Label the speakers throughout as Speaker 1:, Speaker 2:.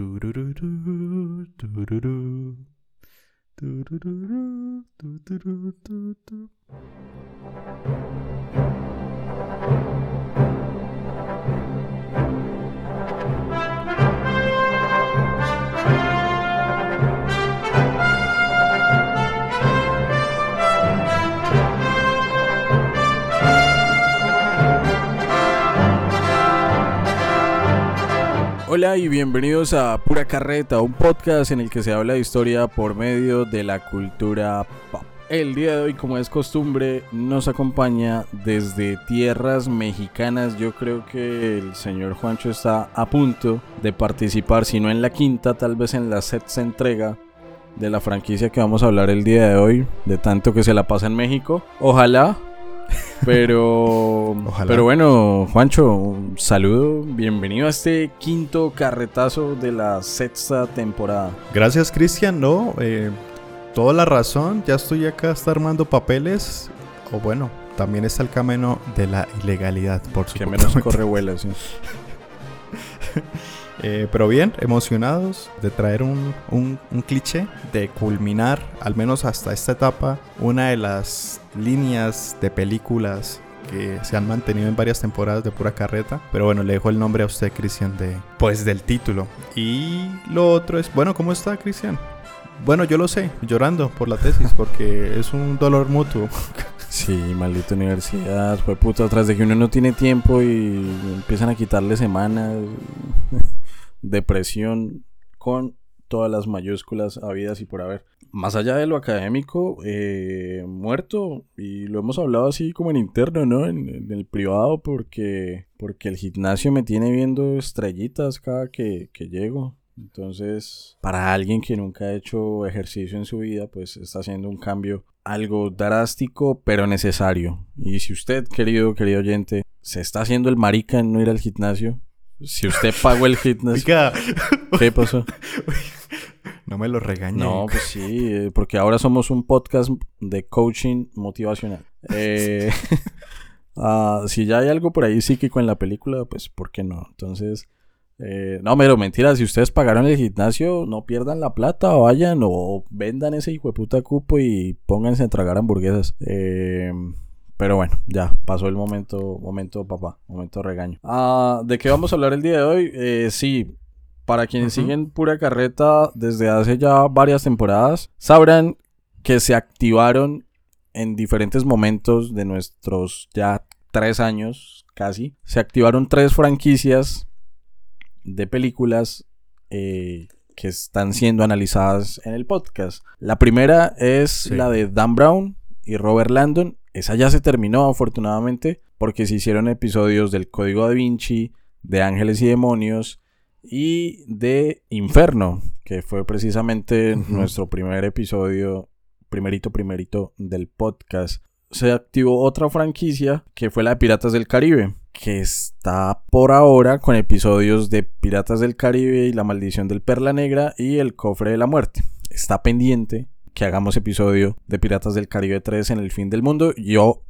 Speaker 1: tu du du du tu du du tu du du tu du du tu Hola y bienvenidos a Pura Carreta, un podcast en el que se habla de historia por medio de la cultura pop. El día de hoy, como es costumbre, nos acompaña desde tierras mexicanas. Yo creo que el señor Juancho está a punto de participar, si no en la quinta, tal vez en la sexta entrega de la franquicia que vamos a hablar el día de hoy, de tanto que se la pasa en México. Ojalá, pero,
Speaker 2: Ojalá.
Speaker 1: pero bueno, Juancho, un saludo, bienvenido a este quinto carretazo de la sexta temporada.
Speaker 2: Gracias, Cristian. No, eh, toda la razón. Ya estoy acá, está armando papeles. O bueno, también está el camino de la ilegalidad, por
Speaker 1: Que
Speaker 2: supuesto.
Speaker 1: menos corre vuela, sí.
Speaker 2: Eh, pero bien, emocionados de traer un, un- un cliché, de culminar, al menos hasta esta etapa, una de las líneas de películas que se han mantenido en varias temporadas de pura carreta. Pero bueno, le dejo el nombre a usted, Cristian, de pues del título. Y lo otro es, bueno, ¿cómo está, Cristian? Bueno, yo lo sé, llorando por la tesis, porque es un dolor mutuo.
Speaker 1: Sí, maldita universidad, fue puta, tras de que uno no tiene tiempo y empiezan a quitarle semanas, depresión con todas las mayúsculas habidas y por haber. Más allá de lo académico, eh, muerto, y lo hemos hablado así como en interno, ¿no? En, en el privado, porque, porque el gimnasio me tiene viendo estrellitas cada que, que llego. Entonces, para alguien que nunca ha hecho ejercicio en su vida, pues está haciendo un cambio algo drástico, pero necesario. Y si usted, querido, querido oyente, se está haciendo el marica en no ir al gimnasio, si usted pagó el
Speaker 2: Oiga,
Speaker 1: ¿qué pasó?
Speaker 2: no me lo regañe.
Speaker 1: No, pues sí, eh, porque ahora somos un podcast de coaching motivacional. Eh, ah, si ya hay algo por ahí psíquico en la película, pues ¿por qué no? Entonces, eh, no, pero mentira, si ustedes pagaron el gimnasio, no pierdan la plata, vayan o vendan ese hijo de puta cupo y pónganse a tragar hamburguesas. Eh, pero bueno, ya pasó el momento, momento papá, momento regaño. Ah, ¿De qué vamos a hablar el día de hoy? Eh, sí, para quienes siguen pura carreta desde hace ya varias temporadas, sabrán que se activaron en diferentes momentos de nuestros ya tres años casi. Se activaron tres franquicias de películas eh, que están siendo analizadas en el podcast. La primera es
Speaker 2: Sí.
Speaker 1: la de Dan Brown y Robert Landon. Esa ya se terminó afortunadamente porque se hicieron episodios del Código da Vinci, de Ángeles y Demonios y de Inferno, que fue precisamente nuestro primer episodio, primerito, primerito del podcast. Se activó otra franquicia que fue la de Piratas del Caribe, que está por ahora con episodios de Piratas del Caribe y La Maldición del Perla Negra y El Cofre de la Muerte. Está pendiente que hagamos episodio de Piratas del Caribe 3 en el fin del mundo. Yo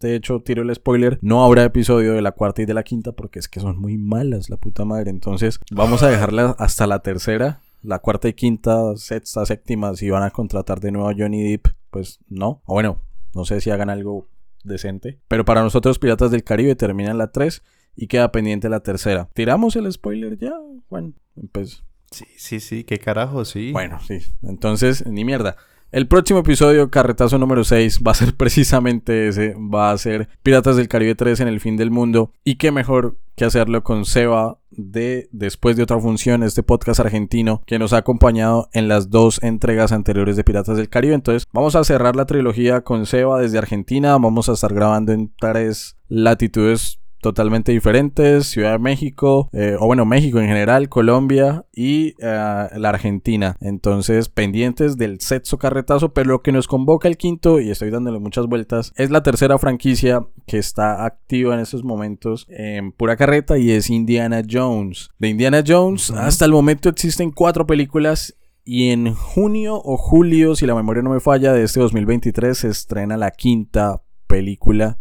Speaker 1: de hecho, tiro el spoiler. No habrá episodio de la cuarta y de la quinta porque es que son muy malas, la puta madre. Entonces, vamos a dejarla hasta la tercera. La cuarta y quinta, sexta, séptima, si van a contratar de nuevo a Johnny Depp, pues no. O bueno, no sé si hagan algo decente. Pero para nosotros, Piratas del Caribe terminan la 3 y queda pendiente la tercera. ¿Tiramos el spoiler ya? Bueno, pues
Speaker 2: Sí, sí, sí, qué carajo, sí.
Speaker 1: bueno, sí. Entonces, ni mierda. El próximo episodio, carretazo número 6, va a ser precisamente ese. Va a ser Piratas del Caribe 3 en el fin del mundo. Y qué mejor que hacerlo con Seba de Después de otra función, este podcast argentino que nos ha acompañado en las dos entregas anteriores de Piratas del Caribe. Entonces, vamos a cerrar la trilogía con Seba desde Argentina. Vamos a estar grabando en tres latitudes totalmente diferentes, Ciudad de México, eh, o bueno, México en general, Colombia y eh, la Argentina. Entonces, pendientes del sexto carretazo, pero lo que nos convoca el quinto, y estoy dándole muchas vueltas, es la tercera franquicia que está activa en estos momentos en pura carreta y es Indiana Jones. De Indiana Jones, hasta el momento existen cuatro películas y en junio o julio, si la memoria no me falla, de este 2023 se estrena la quinta película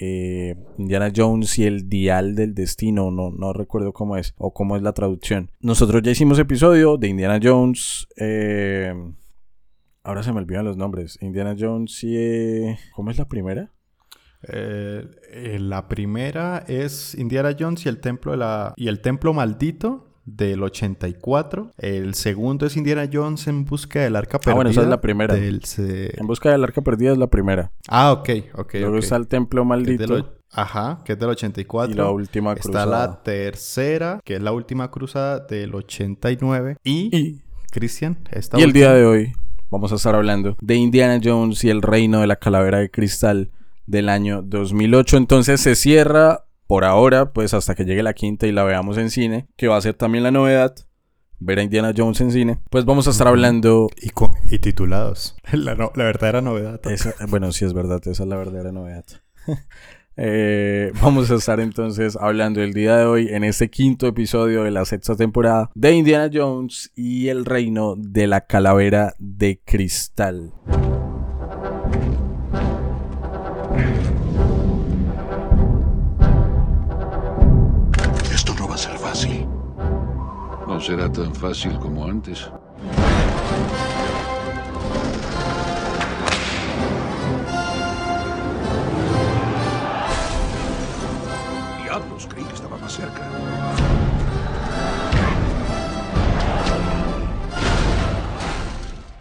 Speaker 1: eh, Indiana Jones y el dial del destino, no, no recuerdo cómo es o cómo es la traducción. Nosotros ya hicimos episodio de Indiana Jones. Eh, ahora se me olvidan los nombres. Indiana Jones y... Eh, ¿Cómo es la primera?
Speaker 2: la primera es Indiana Jones y el templo de la y el templo maldito del 84. El segundo es Indiana Jones en busca del arca perdida. Ah, bueno,
Speaker 1: esa es la primera. En busca del arca perdida es la primera.
Speaker 2: Ah, ok, ok.
Speaker 1: Luego está el templo maldito.
Speaker 2: Ajá, que es del 84.
Speaker 1: Y la última cruzada.
Speaker 2: Está la tercera, que es la última cruzada del 89. Y, Cristian,
Speaker 1: esta Y el día de hoy vamos a estar hablando de Indiana Jones y el reino de la calavera de cristal del año 2008. Entonces se cierra por ahora, pues hasta que llegue la quinta y la veamos en cine, que va a ser también la novedad, ver a Indiana Jones en cine, pues vamos a estar hablando...
Speaker 2: Y, y titulados. La, verdadera novedad.
Speaker 1: bueno, sí es verdad, esa es la verdadera novedad. Eh, vamos a estar entonces hablando el día de hoy en este quinto episodio de la sexta temporada de Indiana Jones y el reino de la calavera de cristal.
Speaker 3: Será tan fácil como antes.
Speaker 4: Diablos, creí que estaba más cerca.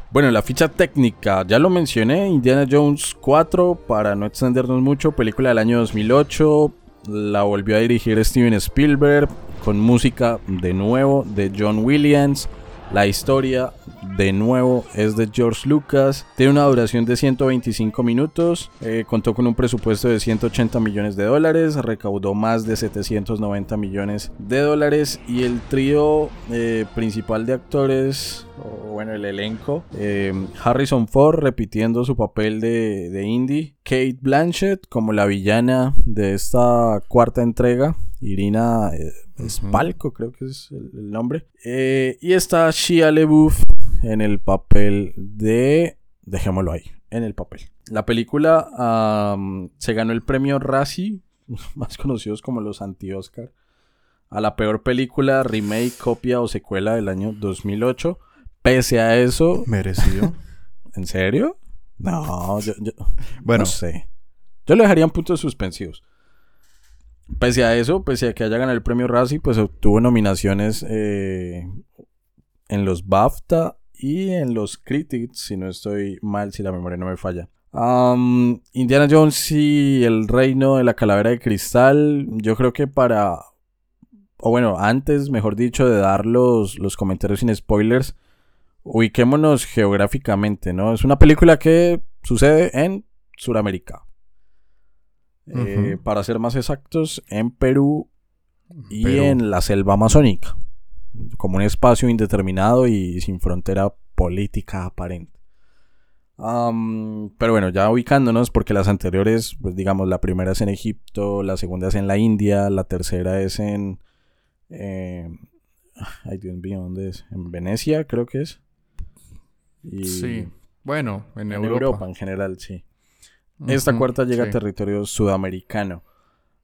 Speaker 1: Bueno, la ficha técnica, ya lo mencioné, Indiana Jones 4, para no extendernos mucho, película del año 2008, la volvió a dirigir Steven Spielberg, con música de nuevo de John Williams. La historia de nuevo es de George Lucas. Tiene una duración de 125 minutos. Eh, contó con un presupuesto de 180 millones de dólares. Recaudó más de 790 millones de dólares. Y el trío eh, principal de actores, o bueno, el elenco, eh, Harrison Ford repitiendo su papel de, de Indy. Kate Blanchett como la villana de esta cuarta entrega. Irina Spalco, creo que es el, nombre. Eh, y está Shia LeBouf en el papel de... Dejémoslo ahí, en el papel. La película se ganó el premio Razzie, más conocidos como los anti-Oscar, a la peor película, remake, copia o secuela del año 2008. Pese a eso...
Speaker 2: Merecido.
Speaker 1: ¿En serio? No, yo, bueno, no sé. Yo le dejaría un punto de suspensivos. Pese a eso, pese a que haya ganado el premio Razzie, pues obtuvo nominaciones eh, en los BAFTA y en los Critics, si no estoy mal, si la memoria no me falla. Indiana Jones y el reino de la calavera de cristal, yo creo que para, o bueno, antes, mejor dicho, de dar los, los comentarios sin spoilers, ubiquémonos geográficamente, ¿no? Es una película que sucede en Sudamérica. Eh, para ser más exactos, en Perú y en la selva amazónica, como un espacio indeterminado y sin frontera política aparente. pero bueno, ya ubicándonos, porque las anteriores, pues digamos, la primera es en Egipto, la segunda es en la India, la tercera es en... Eh, ay, Dios mío, ¿dónde es? En Venecia, creo que es.
Speaker 2: sí, bueno, en,
Speaker 1: en Europa en general, sí. Esta cuarta llega a territorio sudamericano.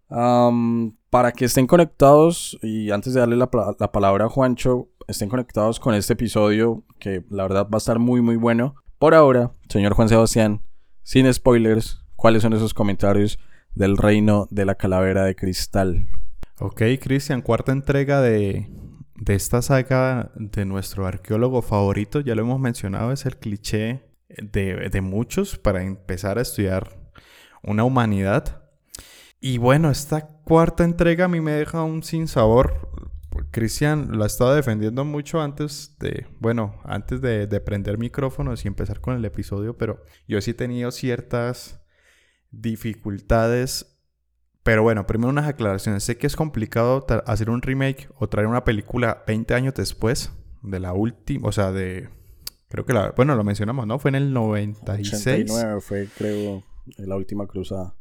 Speaker 1: para que estén conectados, y antes de darle la, palabra a Juancho, estén conectados con este episodio que la verdad va a estar muy muy bueno. Por ahora, señor Juan Sebastián, sin spoilers, ¿cuáles son esos comentarios del reino de la calavera de cristal?
Speaker 2: Ok, Cristian, cuarta entrega de, de esta saga de nuestro arqueólogo favorito, ya lo hemos mencionado, es el cliché de, muchos para empezar a estudiar una humanidad. Y bueno, esta cuarta entrega a mí me deja un sinsabor. Cristian la estaba defendiendo mucho antes de, bueno, antes de, de, prender micrófonos y empezar con el episodio, pero yo sí he tenido ciertas dificultades. Pero bueno, primero unas aclaraciones. Sé que es complicado hacer un remake o traer una película 20 años después de la última, o sea, de Creo que la, bueno, lo mencionamos, ¿no? Fue en el 96.
Speaker 1: 89 fue, creo, la última cruzada.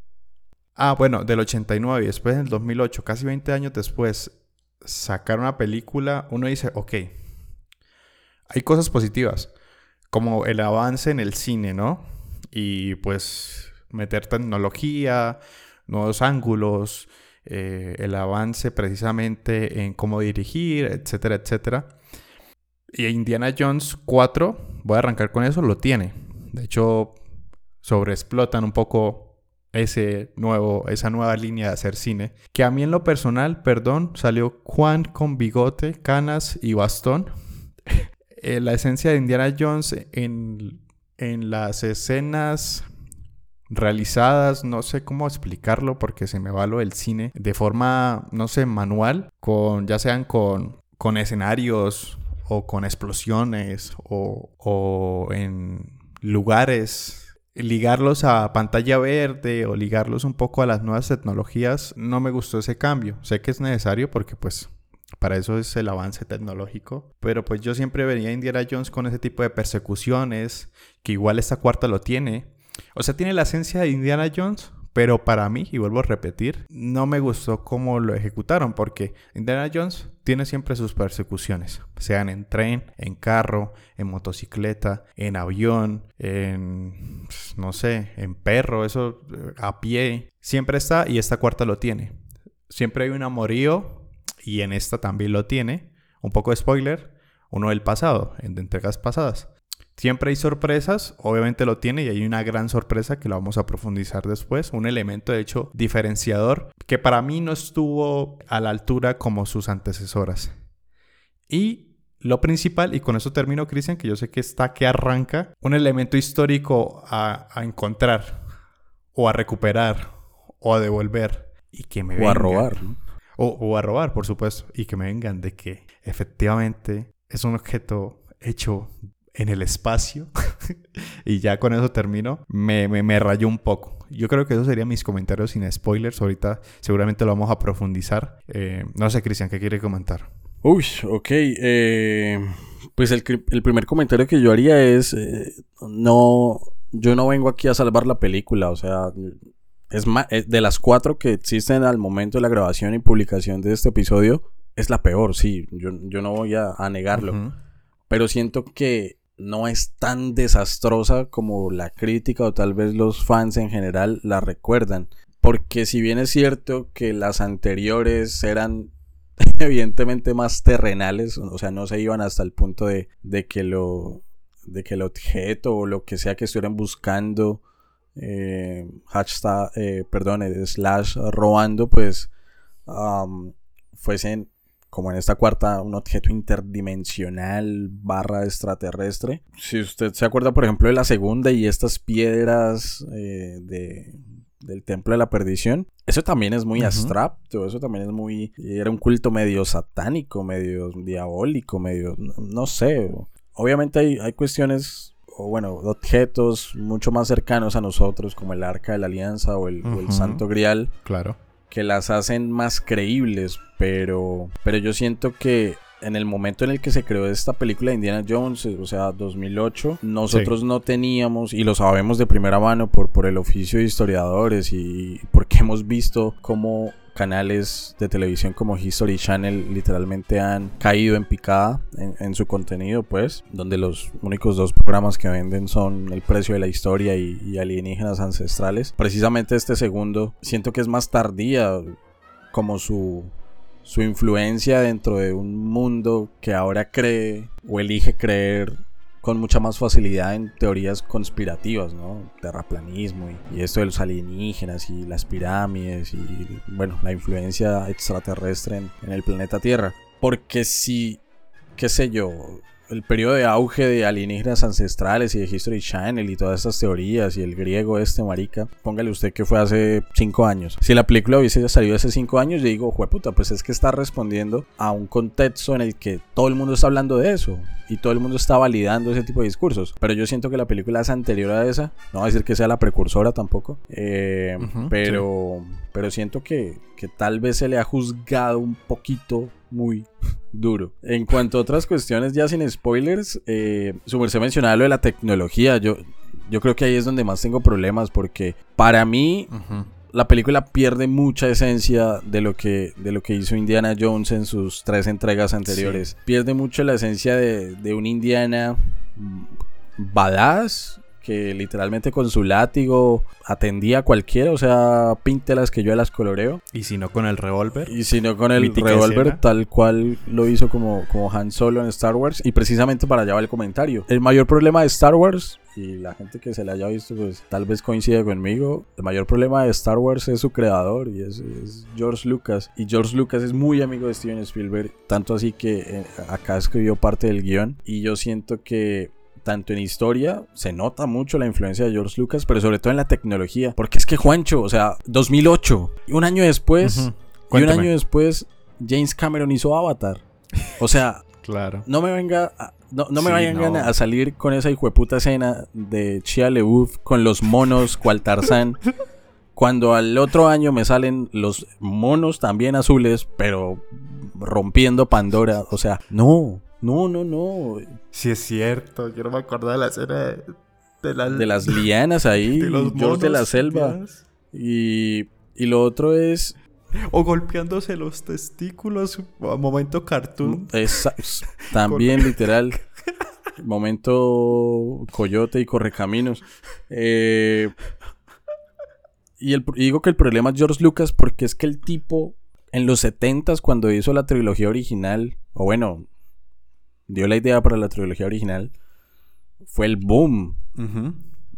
Speaker 2: Ah, bueno, del 89 y después en el 2008, casi 20 años después, sacar una película, uno dice, ok, hay cosas positivas, como el avance en el cine, ¿no? Y pues meter tecnología, nuevos ángulos, eh, el avance precisamente en cómo dirigir, etcétera, etcétera. Y Indiana Jones 4, voy a arrancar con eso, lo tiene. De hecho, sobreexplotan un poco ese nuevo, esa nueva línea de hacer cine. Que a mí en lo personal, perdón, salió Juan con bigote, canas y bastón. Eh, la esencia de Indiana Jones en, en las escenas realizadas, no sé cómo explicarlo porque se me va lo del cine, de forma, no sé, manual, con ya sean con, con escenarios o con explosiones o, o en lugares ligarlos a pantalla verde o ligarlos un poco a las nuevas tecnologías, no me gustó ese cambio. Sé que es necesario porque pues para eso es el avance tecnológico. Pero pues yo siempre venía a Indiana Jones con ese tipo de persecuciones, que igual esta cuarta lo tiene. O sea, tiene la esencia de Indiana Jones, pero para mí, y vuelvo a repetir, no me gustó cómo lo ejecutaron, porque Indiana Jones tiene siempre sus persecuciones, sean en tren, en carro, en motocicleta, en avión, en, no sé, en perro, eso a pie. Siempre está y esta cuarta lo tiene. Siempre hay un amorío y en esta también lo tiene. Un poco de spoiler, uno del pasado, en entregas pasadas. Siempre hay sorpresas, obviamente lo tiene y hay una gran sorpresa que la vamos a profundizar después. Un elemento de hecho diferenciador que para mí no estuvo a la altura como sus antecesoras. Y lo principal, y con eso termino Cristian, que yo sé que está que arranca, un elemento histórico a, encontrar o a recuperar o a devolver y que me
Speaker 1: O a robar.
Speaker 2: O, a robar, por supuesto. Y que me vengan de que efectivamente es un objeto hecho en el espacio. y ya con eso termino. Me, me, rayó un poco. Yo creo que esos serían mis comentarios sin spoilers. Ahorita seguramente lo vamos a profundizar. Eh, no sé, Cristian, ¿qué quiere comentar?
Speaker 1: Uy, ok. Eh, pues el, primer comentario que yo haría es, eh, no, yo no vengo aquí a salvar la película, o sea, es más, de las cuatro que existen al momento de la grabación y publicación de este episodio, es la peor, sí, yo, no voy a, negarlo. Pero siento que no es tan desastrosa como la crítica o tal vez los fans en general la recuerdan. Porque si bien es cierto que las anteriores eran evidentemente más terrenales, o sea, no se iban hasta el punto de, de que lo de que el objeto o lo que sea que estuvieran buscando eh, hashtag, eh, perdón, slash robando, pues fuesen como en esta cuarta, un objeto interdimensional barra extraterrestre. Si usted se acuerda, por ejemplo, de la segunda y estas piedras eh, de, del Templo de la Perdición, eso también es muy abstracto, eso también es muy... Era un culto medio satánico, medio diabólico, medio... no sé. Obviamente hay, hay cuestiones o bueno, objetos mucho más cercanos a nosotros, como el Arca de la Alianza o el, Santo Grial.
Speaker 2: Claro.
Speaker 1: Que las hacen más creíbles, pero, pero yo siento que en el momento en el que se creó esta película de Indiana Jones, o sea, 2008, nosotros no teníamos, y lo sabemos de primera mano por, por el oficio de historiadores y porque hemos visto cómo canales de televisión como History Channel literalmente han caído en picada en, su contenido, pues, donde los únicos dos programas que venden son El precio de la historia y, Alienígenas ancestrales. Precisamente este segundo siento que es más tardía como su su influencia dentro de un mundo que ahora cree o elige creer con mucha más facilidad en teorías conspirativas, ¿no? Terraplanismo y, esto de los alienígenas y las pirámides y, bueno, la influencia extraterrestre en, en el planeta Tierra. Porque si, qué sé yo, el periodo de auge de alienígenas ancestrales y de History Channel y todas estas teorías y el griego este marica, póngale usted que fue hace 5 años. Si la película hubiese salido hace 5 años, yo digo, puta, pues es que está respondiendo a un contexto en el que todo el mundo está hablando de eso y todo el mundo está validando ese tipo de discursos. Pero yo siento que la película es anterior a esa, no voy a decir que sea la precursora tampoco, eh, pero, pero siento que, que tal vez se le ha juzgado un poquito muy duro. En cuanto a otras cuestiones, ya sin spoilers, eh, su merced mencionaba lo de la tecnología. Yo, yo creo que ahí es donde más tengo problemas porque para mí la película pierde mucha esencia de lo que, de lo que hizo Indiana Jones en sus tres entregas anteriores. Pierde mucho la esencia de, de un Indiana badass que literalmente con su látigo atendía a cualquiera, o sea, píntelas que yo las coloreo.
Speaker 2: Y si no con el revólver.
Speaker 1: Y si no con el revólver tal cual lo hizo como, como Han Solo en Star Wars. Y precisamente para allá va el comentario. El mayor problema de Star Wars, y la gente que se la haya visto pues tal vez coincide conmigo, el mayor problema de Star Wars es su creador y es, es George Lucas. Y George Lucas es muy amigo de Steven Spielberg, tanto así que eh, acá escribió parte del guion. Y yo siento que tanto en historia se nota mucho la influencia de George Lucas, pero sobre todo en la tecnología. Porque es que Juancho, o sea, 2008, y un año después, y un año después, James Cameron hizo Avatar. O sea,
Speaker 2: Claro.
Speaker 1: no me venga, a- no, no me
Speaker 2: Sí,
Speaker 1: vayan
Speaker 2: no.
Speaker 1: a salir con esa hijueputa escena de Chia LeBouf con los monos cual Tarzán. Cuando al otro año me salen los monos también azules, pero rompiendo Pandora. O sea, no, no, no, no.
Speaker 2: Sí es cierto, yo no me acordaba de la escena de, de la-
Speaker 1: De las lianas ahí,
Speaker 2: de los
Speaker 1: George de la
Speaker 2: monos,
Speaker 1: selva. Y, y lo otro es
Speaker 2: O golpeándose los testículos a momento cartoon.
Speaker 1: Es también literal. Momento coyote y correcaminos. Eh, y, el, y digo que el problema es George Lucas porque es que el tipo en los 70s cuando hizo la trilogía original, o bueno, dio la idea para la trilogía original, fue el boom.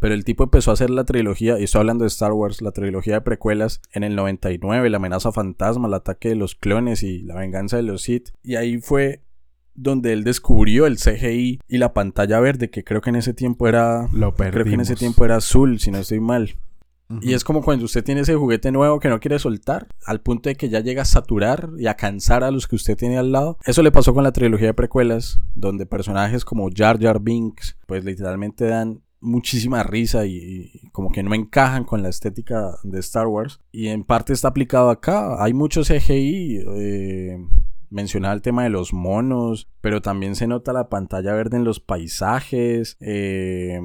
Speaker 1: Pero el tipo empezó a hacer la trilogía, y estoy hablando de Star Wars, la trilogía de precuelas en el 99, la amenaza fantasma, el ataque de los clones y la venganza de los Sith. Y ahí fue donde él descubrió el CGI y la pantalla verde, que creo que en ese tiempo era...
Speaker 2: Lo
Speaker 1: Creo que en ese tiempo era azul, si no estoy mal. Y es como cuando usted tiene ese juguete nuevo que no quiere soltar, al punto de que ya llega a saturar y a cansar a los que usted tiene al lado. Eso le pasó con la trilogía de precuelas, donde personajes como Jar Jar Binks, pues literalmente dan muchísima risa y, como que no encajan con la estética de Star Wars. Y en parte está aplicado acá. Hay mucho CGI. Eh, mencionaba el tema de los monos, pero también se nota la pantalla verde en los paisajes. eh,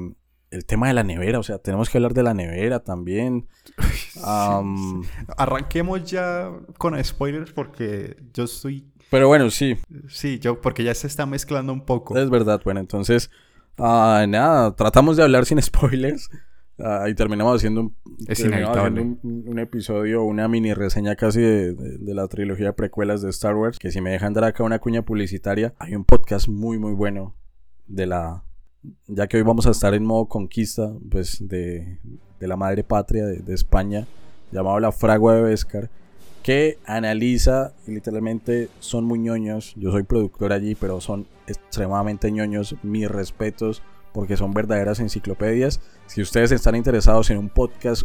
Speaker 1: el tema de la nevera, o sea, tenemos que hablar de la nevera también. Am,
Speaker 2: Arranquemos ya con spoilers porque yo estoy...
Speaker 1: pero bueno, sí,
Speaker 2: Sí, yo porque ya se está mezclando un poco.
Speaker 1: es verdad. Bueno, entonces, ah, nada, tratamos de hablar sin spoilers. ah, y terminamos haciendo, un,
Speaker 2: Es
Speaker 1: terminamos
Speaker 2: inevitable.
Speaker 1: haciendo un, un episodio, una mini reseña casi de, de- de la trilogía de precuelas de Star Wars. Que si me dejan dar acá una cuña publicitaria, hay un podcast muy, muy bueno de la. Ya que hoy vamos a estar en modo conquista, pues de, de la madre patria de, España, llamado La Fragua de Vescar, que analiza, y literalmente son muy ñoños. Yo soy productor allí, pero son extremadamente ñoños. Mis respetos, porque son verdaderas enciclopedias. Si ustedes están interesados en un podcast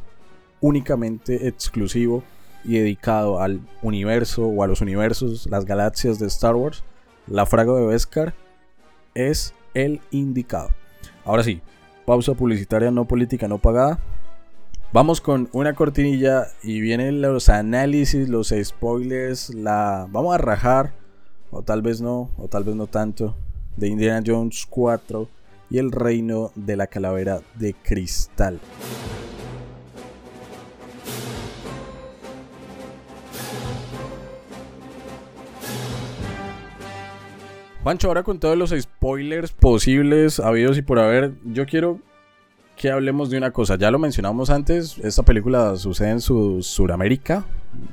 Speaker 1: únicamente exclusivo y dedicado al universo o a los universos, las galaxias de Star Wars, La Fragua de Beskar es el indicado. Ahora sí, pausa publicitaria no política no pagada. Vamos con una cortinilla y vienen los análisis, los spoilers, la vamos a rajar o tal vez no, o tal vez no tanto de Indiana Jones 4 y el reino de la calavera de cristal. Juancho, ahora con todos los spoilers posibles, habidos y por haber, yo quiero que hablemos de una cosa. Ya lo mencionamos antes, esta película sucede en su, Suramérica,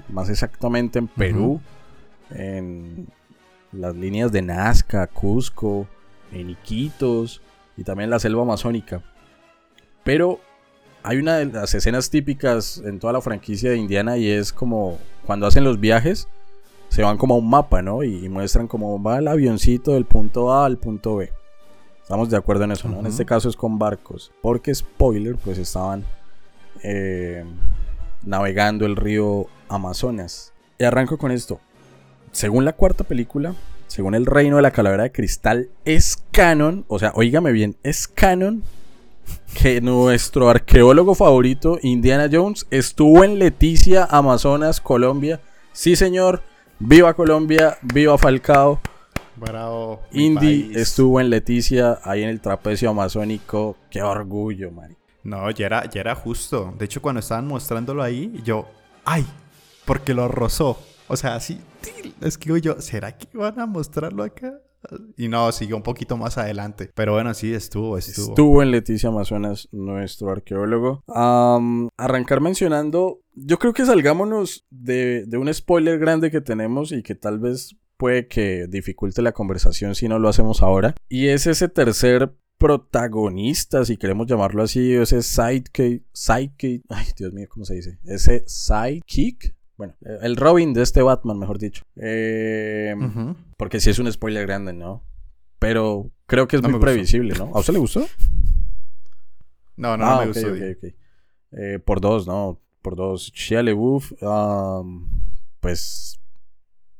Speaker 1: más exactamente en Perú, en las líneas de Nazca, Cusco, en Iquitos y también la selva amazónica. Pero hay una de las escenas típicas en toda la franquicia de Indiana y es como cuando hacen los viajes se van como a un mapa, ¿no? Y, muestran cómo va el avioncito del punto A al punto B. Estamos de acuerdo en eso, ¿no? En este caso es con barcos. Porque, spoiler, pues estaban eh, navegando el río Amazonas. Y arranco con esto. Según la cuarta película, según el reino de la calavera de cristal, es canon, o sea, oígame bien, es canon que nuestro arqueólogo favorito, Indiana Jones, estuvo en Leticia, Amazonas, Colombia. Sí, señor. Viva Colombia, viva Falcao.
Speaker 2: Bravo.
Speaker 1: Indy estuvo en Leticia, ahí en el trapecio amazónico. Qué orgullo, man.
Speaker 2: No, ya era, ya era justo. De hecho, cuando estaban mostrándolo ahí, yo, ¡ay! Porque lo rozó. O sea, así, es que yo, ¿será que van a mostrarlo acá? Y no, siguió un poquito más adelante. Pero bueno, sí, estuvo, estuvo.
Speaker 1: Estuvo en Leticia Amazonas, nuestro arqueólogo. Am, arrancar mencionando, yo creo que salgámonos de, de un spoiler grande que tenemos y que tal vez puede que dificulte la conversación si no lo hacemos ahora. Y es ese tercer protagonista, si queremos llamarlo así, ese sidekick, sidekick, ay Dios mío, ¿cómo se dice? Ese sidekick, bueno, el Robin de este Batman, mejor dicho. Eh. Porque sí es un spoiler grande, ¿no? Pero creo que es
Speaker 2: No me
Speaker 1: muy previsible, ¿no? ¿A usted le gustó?
Speaker 2: No, no,
Speaker 1: ah,
Speaker 2: no me
Speaker 1: ok,
Speaker 2: gustó.
Speaker 1: ok, ok. Eh, por dos, ¿no? Por dos. Shia LaBeouf, um, pues,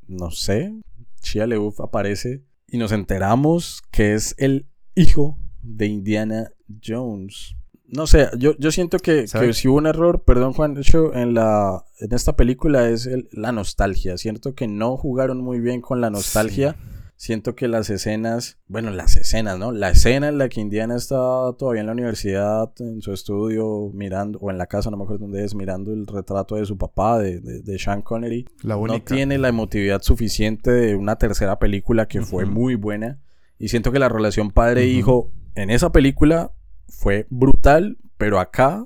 Speaker 1: no sé. Shia LaBeouf aparece y nos enteramos que es el hijo de Indiana Jones. No sé, yo, yo siento que, que si hubo un error, perdón Juan, en, la, en esta película es el- la nostalgia. Siento que no jugaron muy bien con la nostalgia. Siento que las escenas, bueno, las escenas, ¿no? La escena en la que Indiana está todavía en la universidad, en su estudio, mirando, o en la casa, no me acuerdo dónde es, mirando el retrato de su papá, de, de, de Sean Connery.
Speaker 2: La
Speaker 1: No
Speaker 2: única.
Speaker 1: tiene la emotividad suficiente de una tercera película que fue muy buena. Y siento que la relación padre-hijo en esa película fue brutal, pero acá,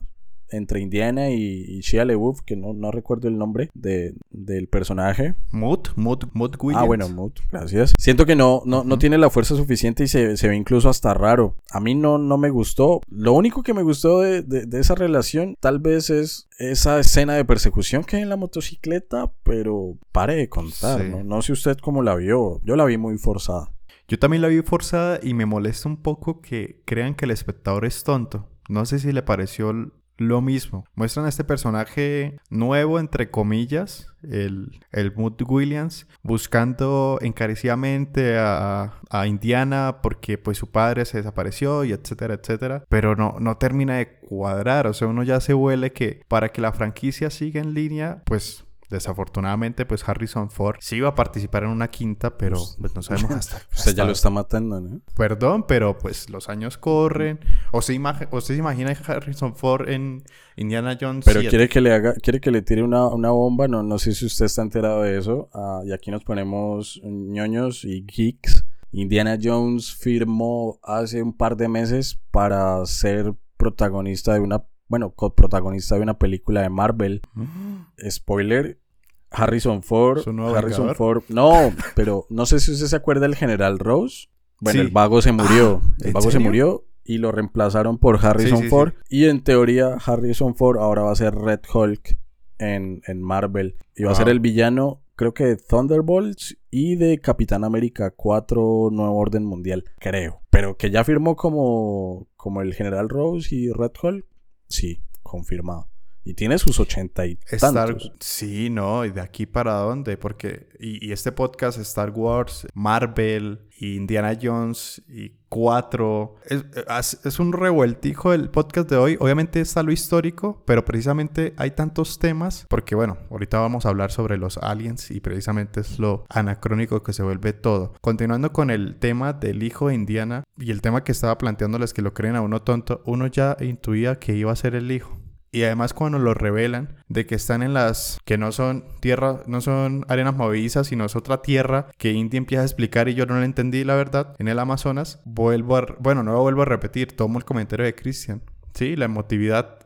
Speaker 1: entre Indiana y, y Shia LaBeouf, que no, no recuerdo el nombre de, del personaje,
Speaker 2: Mood, Mood, Mood Williams.
Speaker 1: Ah, bueno, Mood, gracias. Siento que no, no, tiene la fuerza suficiente y se, se ve incluso hasta raro. A mí no, no me gustó. Lo único que me gustó de, de- de esa relación tal vez es esa escena de persecución que hay en la motocicleta, pero pare de contar,
Speaker 2: Sí.
Speaker 1: ¿no? No sé usted cómo la vio. Yo la vi muy forzada.
Speaker 2: Yo también la vi forzada y me molesta un poco que crean que el espectador es tonto. No sé si le pareció lo mismo. Muestran a este personaje nuevo, entre comillas, el, el Mood Williams, buscando encarecidamente a, a Indiana porque pues su padre se desapareció y etcétera, etcétera. Pero no, no termina de cuadrar. O sea, uno ya se huele que para que la franquicia siga en línea, pues... Desafortunadamente, pues Harrison Ford sí iba a participar en una quinta, pero
Speaker 1: Pues-
Speaker 2: pues no sabemos hasta.
Speaker 1: Usted ya
Speaker 2: hasta-
Speaker 1: lo está matando, ¿no?
Speaker 2: Perdón, pero pues los años corren. ¿O se, imag- o se imagina Harrison Ford en Indiana Jones?
Speaker 1: Pero
Speaker 2: 7?
Speaker 1: quiere que le haga, quiere que le tire una, una bomba, no, no sé si usted está enterado de eso. Ah, y aquí nos ponemos ñoños y geeks. Indiana Jones firmó hace un par de meses para ser protagonista de una, bueno, coprotagonista de una película de Marvel. Spoiler, Harrison Ford.
Speaker 2: ¿Su nuevo
Speaker 1: Harrison
Speaker 2: Vengador?
Speaker 1: Ford. No, pero no sé si usted se acuerda del general Rose. Bueno,
Speaker 2: Sí.
Speaker 1: el vago se murió.
Speaker 2: Ah,
Speaker 1: el
Speaker 2: ¿en
Speaker 1: vago se murió y lo reemplazaron por Harrison
Speaker 2: sí, sí.
Speaker 1: Ford. Y en teoría, Harrison Ford ahora va a ser Red Hulk en, en Marvel. Y va a ser el villano, creo que de Thunderbolts y de Capitán América 4 Nuevo Orden Mundial. Creo. Pero que ya firmó como, como el general Rose y Red Hulk. Sí, confirmado. Y tiene sus ochenta y
Speaker 2: Star...
Speaker 1: tantos.
Speaker 2: Sí, no, ¿y de aquí para dónde? Porque, y, y este podcast, Star Wars, Marvel, Indiana Jones y 4, es, es- es un revueltijo el podcast de hoy. Obviamente está lo histórico, pero precisamente hay tantos temas, porque bueno, ahorita vamos a hablar sobre los aliens y precisamente es lo anacrónico que se vuelve todo. Continuando con el tema del hijo de Indiana y el tema que estaba planteándoles que lo creen a uno tonto, uno ya intuía que iba a ser el hijo. Y además cuando lo revelan de que están en las que no son tierra, no son arenas movedizas, sino es otra tierra que Indy empieza a explicar y yo no lo entendí la verdad en el Amazonas, vuelvo a, bueno, no lo vuelvo a repetir, tomo el comentario de Christian. Sí, la emotividad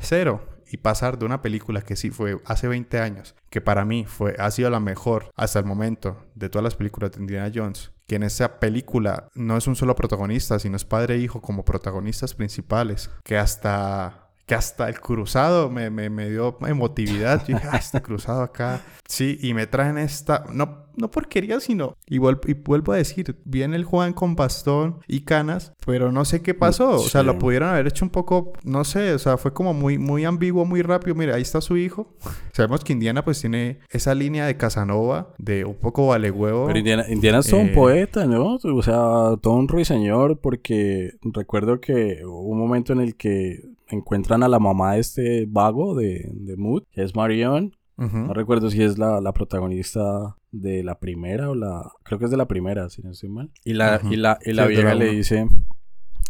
Speaker 2: cero y pasar de una película que sí fue hace 20 años, que para mí fue ha sido la mejor hasta el momento de todas las películas de Indiana Jones, que en esa película no es un solo protagonista, sino es padre e hijo como protagonistas principales, que hasta que hasta el cruzado me, me, me dio emotividad. Yo dije, ah, este cruzado acá. Sí, y me traen esta, no, no porquería, sino, y, vuel- y vuelvo a decir, viene el Juan con bastón y canas, pero no sé qué pasó. O sea, lo pudieron haber hecho un poco, no sé, o sea, fue como muy, muy ambiguo, muy rápido. Mire, ahí está su hijo. Sabemos que Indiana pues tiene esa línea de Casanova, de un poco vale huevo.
Speaker 1: Pero Indiana, Indiana es todo un
Speaker 2: Eh,
Speaker 1: poeta, ¿no? O sea, todo un ruiseñor, porque recuerdo que hubo un momento en el que encuentran a la mamá de este vago de, de Mood, que es Marion. No recuerdo si es la, la protagonista de la primera o la... Creo que es de la primera, si no estoy mal. Y la, y la, y la
Speaker 2: Sí,
Speaker 1: vieja le dice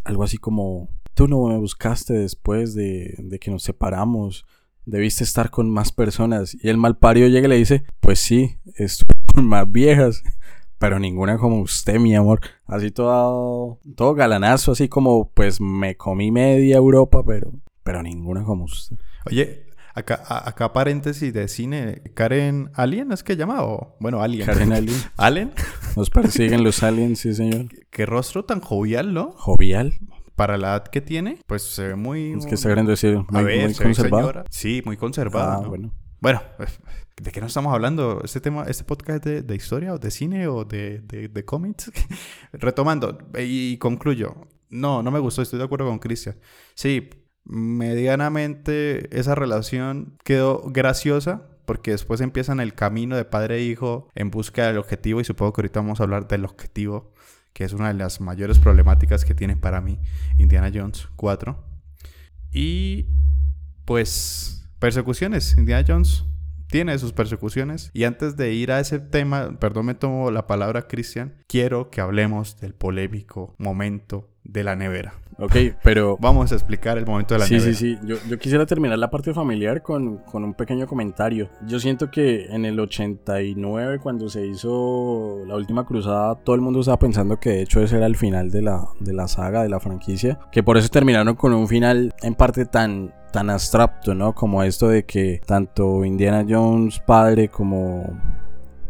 Speaker 1: algo así como... Tú no me buscaste después de, de que nos separamos. Debiste estar con más personas. Y el malpario llega y le dice... Pues sí, estuve con más viejas. pero ninguna como usted, mi amor. Así todo, todo galanazo, así como, pues me comí media Europa, pero, pero ninguna como usted.
Speaker 2: Oye, acá, acá paréntesis de cine. Karen Alien es que llamado. Bueno, Alien.
Speaker 1: Karen Alien.
Speaker 2: Allen.
Speaker 1: Nos persiguen los aliens, sí, señor.
Speaker 2: Qué rostro tan jovial, ¿no?
Speaker 1: Jovial.
Speaker 2: Para la edad que tiene, pues se ve muy...
Speaker 1: Es que está queriendo decir muy,
Speaker 2: A ver,
Speaker 1: muy
Speaker 2: se ve
Speaker 1: conservado.
Speaker 2: señora. Sí, muy conservada.
Speaker 1: Ah,
Speaker 2: ¿no?
Speaker 1: bueno.
Speaker 2: Bueno, ¿de qué nos estamos hablando? ¿Este tema, este podcast de, de historia o de cine o de, de, de cómics? Retomando, y concluyo. No, no me gustó, estoy de acuerdo con Cristian. Sí, medianamente esa relación quedó graciosa porque después empiezan el camino de padre e hijo en busca del objetivo y supongo que ahorita vamos a hablar del objetivo, que es una de las mayores problemáticas que tiene para mí Indiana Jones 4. Y pues persecuciones, Indiana Jones tiene sus persecuciones. Y antes de ir a ese tema, perdón, me tomo la palabra Cristian, quiero que hablemos del polémico momento de la nevera.
Speaker 1: Ok, pero...
Speaker 2: Vamos a explicar el momento de la
Speaker 1: Sí,
Speaker 2: nevera.
Speaker 1: sí, sí. Yo, yo quisiera terminar la parte familiar con, con un pequeño comentario. Yo siento que en el 89, cuando se hizo la última cruzada, todo el mundo estaba pensando que de hecho ese era el final de la, de la saga, de la franquicia. Que por eso terminaron con un final en parte tan, tan abstracto, ¿no? Como esto de que tanto Indiana Jones padre como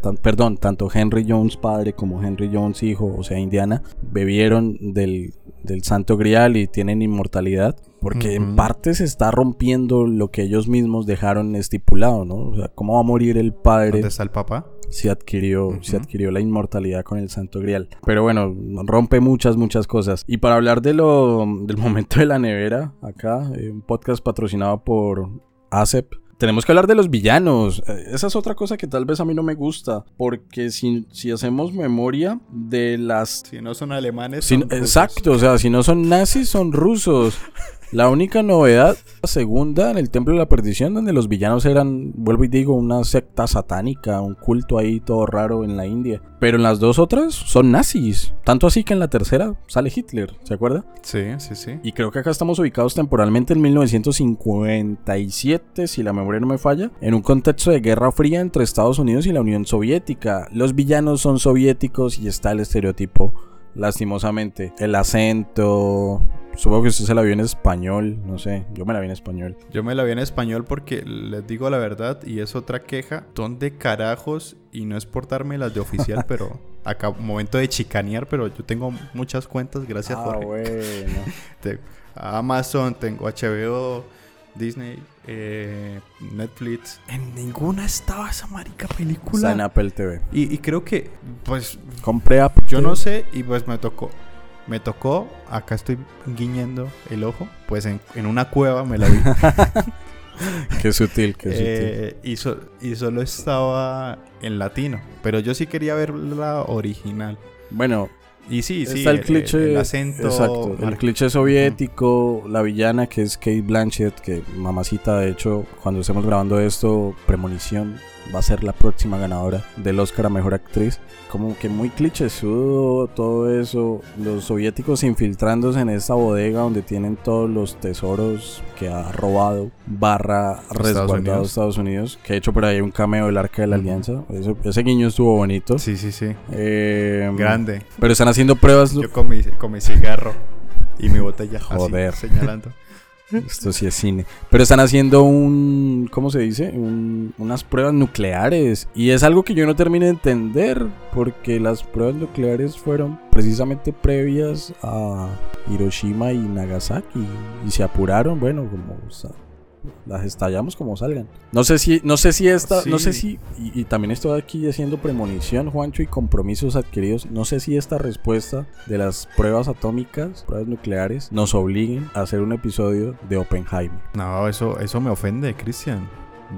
Speaker 1: tan- perdón, tanto Henry Jones padre como Henry Jones hijo, o sea, Indiana, bebieron del, del Santo Grial y tienen inmortalidad. Porque en parte se está rompiendo lo que ellos mismos dejaron estipulado, ¿no? O sea, ¿cómo va a morir el padre
Speaker 2: ¿Dónde está el papá?
Speaker 1: si adquirió,
Speaker 2: Ujú.
Speaker 1: adquirió la inmortalidad con el Santo Grial. Pero bueno, rompe muchas, muchas cosas. Y para hablar de lo, del momento de la nevera, acá, eh, un podcast patrocinado por ASEP. Tenemos que hablar de los villanos. Eh, Esa es otra cosa que tal vez a mí no me gusta. Porque si, si hacemos memoria de las
Speaker 2: Si no son alemanes.
Speaker 1: si-
Speaker 2: son rusos.
Speaker 1: exacto, o sea, si no son nazis, son rusos. La única novedad, la segunda, en el Templo de la Perdición, donde los villanos eran, vuelvo y digo, una secta satánica, un culto ahí todo raro en la India. Pero en las dos otras son nazis. Tanto así que en la tercera sale Hitler, ¿se acuerda?
Speaker 2: Sí, sí, sí.
Speaker 1: Y creo que acá estamos ubicados temporalmente en 1957, si la memoria no me falla, en un contexto de guerra fría entre Estados Unidos y la Unión Soviética. Los villanos son soviéticos y está el estereotipo, lastimosamente. El acento, supongo que usted se la vio en español, no sé, yo me la vi en español.
Speaker 2: Yo me la vi en español porque les digo la verdad y es otra queja. ¿Dónde carajos? Y no es por darme las de oficial, pero acá momento de chicanear, pero yo tengo muchas cuentas, gracias
Speaker 1: ah,
Speaker 2: Jorge.
Speaker 1: bueno.
Speaker 2: Amazon, tengo HBO, Disney, eh, Netflix. En ninguna estaba esa marica película.
Speaker 1: Está en Apple TV.
Speaker 2: Y, y creo que, pues,
Speaker 1: Compré Apple
Speaker 2: yo
Speaker 1: TV.
Speaker 2: no sé y pues me tocó. Me tocó, acá estoy guiñando el ojo, pues en, en una cueva me la vi.
Speaker 1: Qué sutil, qué sutil.
Speaker 2: Eh, y, so- y solo estaba en latino. Pero yo sí quería ver la original.
Speaker 1: Bueno,
Speaker 2: Y sí, sí.
Speaker 1: está el cliché.
Speaker 2: El, acento.
Speaker 1: Exacto. El cliché soviético, la villana que es Kate Blanchett, que mamacita, de hecho, cuando estemos grabando esto, Premonición va a ser la próxima ganadora del Oscar a mejor actriz. Como que muy clichésudo todo eso. Los soviéticos infiltrándose en esta bodega donde tienen todos los tesoros que ha robado, barra resguardado
Speaker 2: Unidos.
Speaker 1: Estados Unidos. Que de hecho por ahí un cameo del Arca de la. Alianza. Eso- ese guiño estuvo bonito.
Speaker 2: Sí, sí, sí.
Speaker 1: Eh,
Speaker 2: Grande.
Speaker 1: Pero están haciendo pruebas.
Speaker 2: Yo con mi, con mi cigarro y mi botella así,
Speaker 1: Joder.
Speaker 2: señalando.
Speaker 1: Esto sí es cine. Pero están haciendo un. ¿Cómo se dice? Un- unas pruebas nucleares. Y es algo que yo no termino de entender. Porque las pruebas nucleares fueron precisamente previas a Hiroshima y Nagasaki. Y se apuraron. Bueno, como. o las estallamos como salgan. No sé si, no sé si esta, no sé si, y, y también estoy aquí haciendo premonición, Juancho, y compromisos adquiridos. No sé si esta respuesta de las pruebas atómicas, pruebas nucleares, nos obliguen a hacer un episodio de Oppenheimer.
Speaker 2: No, eso, eso me ofende, Cristian.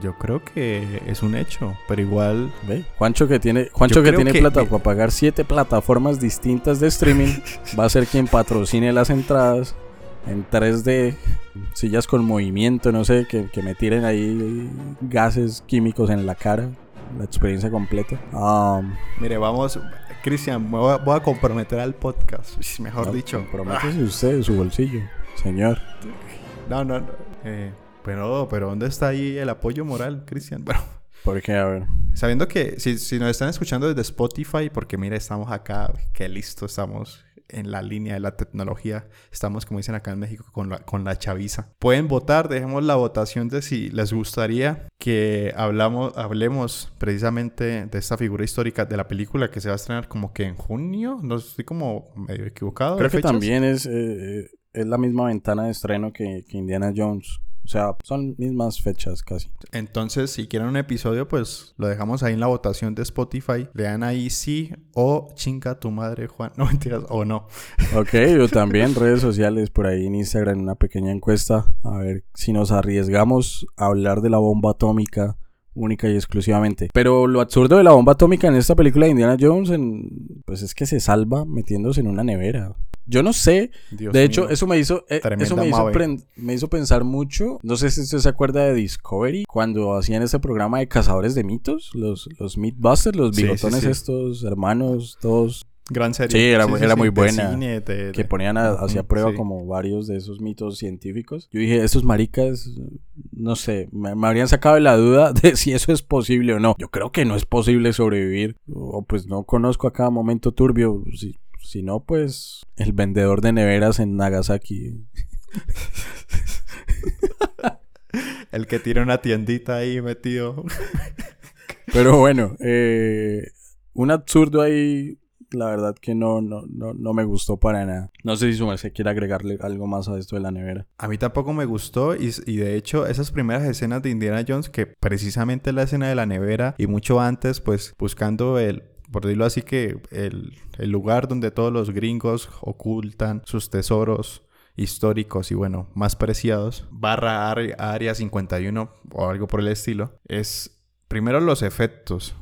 Speaker 2: Yo creo que es un hecho, pero igual
Speaker 1: ¿Ve? Juancho que tiene, Juancho que tiene
Speaker 2: que-
Speaker 1: plata para pagar siete plataformas distintas de streaming, va a ser quien patrocine las entradas en 3D, sillas con movimiento, no sé, que, que me tiren ahí gases químicos en la cara, la experiencia completa. Um,
Speaker 2: Mire, vamos, Cristian, me voy a, voy a comprometer al podcast, mejor
Speaker 1: no,
Speaker 2: dicho.
Speaker 1: comprométese usted su bolsillo, señor.
Speaker 2: No, no, no. Eh, pero, pero ¿dónde está ahí el apoyo moral, Cristian? Bueno,
Speaker 1: Porque, a ver,
Speaker 2: Sabiendo que si, si nos están escuchando desde Spotify, porque mira, estamos acá, qué listo estamos en la línea de la tecnología. Estamos, como dicen acá en México, con la, con la chaviza. Pueden votar, dejemos la votación de si les gustaría que hablamos, hablemos precisamente de esta figura histórica de la película que se va a estrenar como que en junio. No estoy como medio equivocado.
Speaker 1: Creo que también es, eh, es la misma ventana de estreno que, que Indiana Jones. O sea, son mismas fechas casi.
Speaker 2: Entonces, si quieren un episodio, pues lo dejamos ahí en la votación de Spotify. Le dan ahí sí o chinga tu madre, Juan. No mentiras, o no.
Speaker 1: Ok, yo también, redes sociales, por ahí en Instagram, una pequeña encuesta. A ver si nos arriesgamos a hablar de la bomba atómica única y exclusivamente. Pero lo absurdo de la bomba atómica en esta película de Indiana Jones, pues es que se salva metiéndose en una nevera. Yo no sé. de hecho, eso me hizo, eh, eso me hizo, me hizo, pensar mucho. No sé si usted se acuerda de Discovery, cuando hacían ese programa de cazadores de mitos, los, los Mythbusters, los bigotones estos, hermanos, todos.
Speaker 2: Gran serie.
Speaker 1: Sí, era, era muy buena. que ponían hacia prueba como varios de esos mitos científicos. Yo dije, esos maricas, no sé, me, me, habrían sacado de la duda de si eso es posible o no. Yo creo que no es posible sobrevivir. O pues no conozco a cada momento turbio. Si no, pues el vendedor de neveras en Nagasaki.
Speaker 2: el que tiene una tiendita ahí metido.
Speaker 1: Pero bueno, eh, un absurdo ahí, la verdad que no, no, no, me gustó para nada. No sé si su se quiere agregarle algo más a esto de la nevera.
Speaker 2: A mí tampoco me gustó y, y, de hecho esas primeras escenas de Indiana Jones, que precisamente la escena de la nevera y mucho antes, pues buscando el por decirlo así, que el, lugar donde todos los gringos ocultan sus tesoros históricos y bueno, más preciados, barra Área 51 o algo por el estilo, es primero los efectos.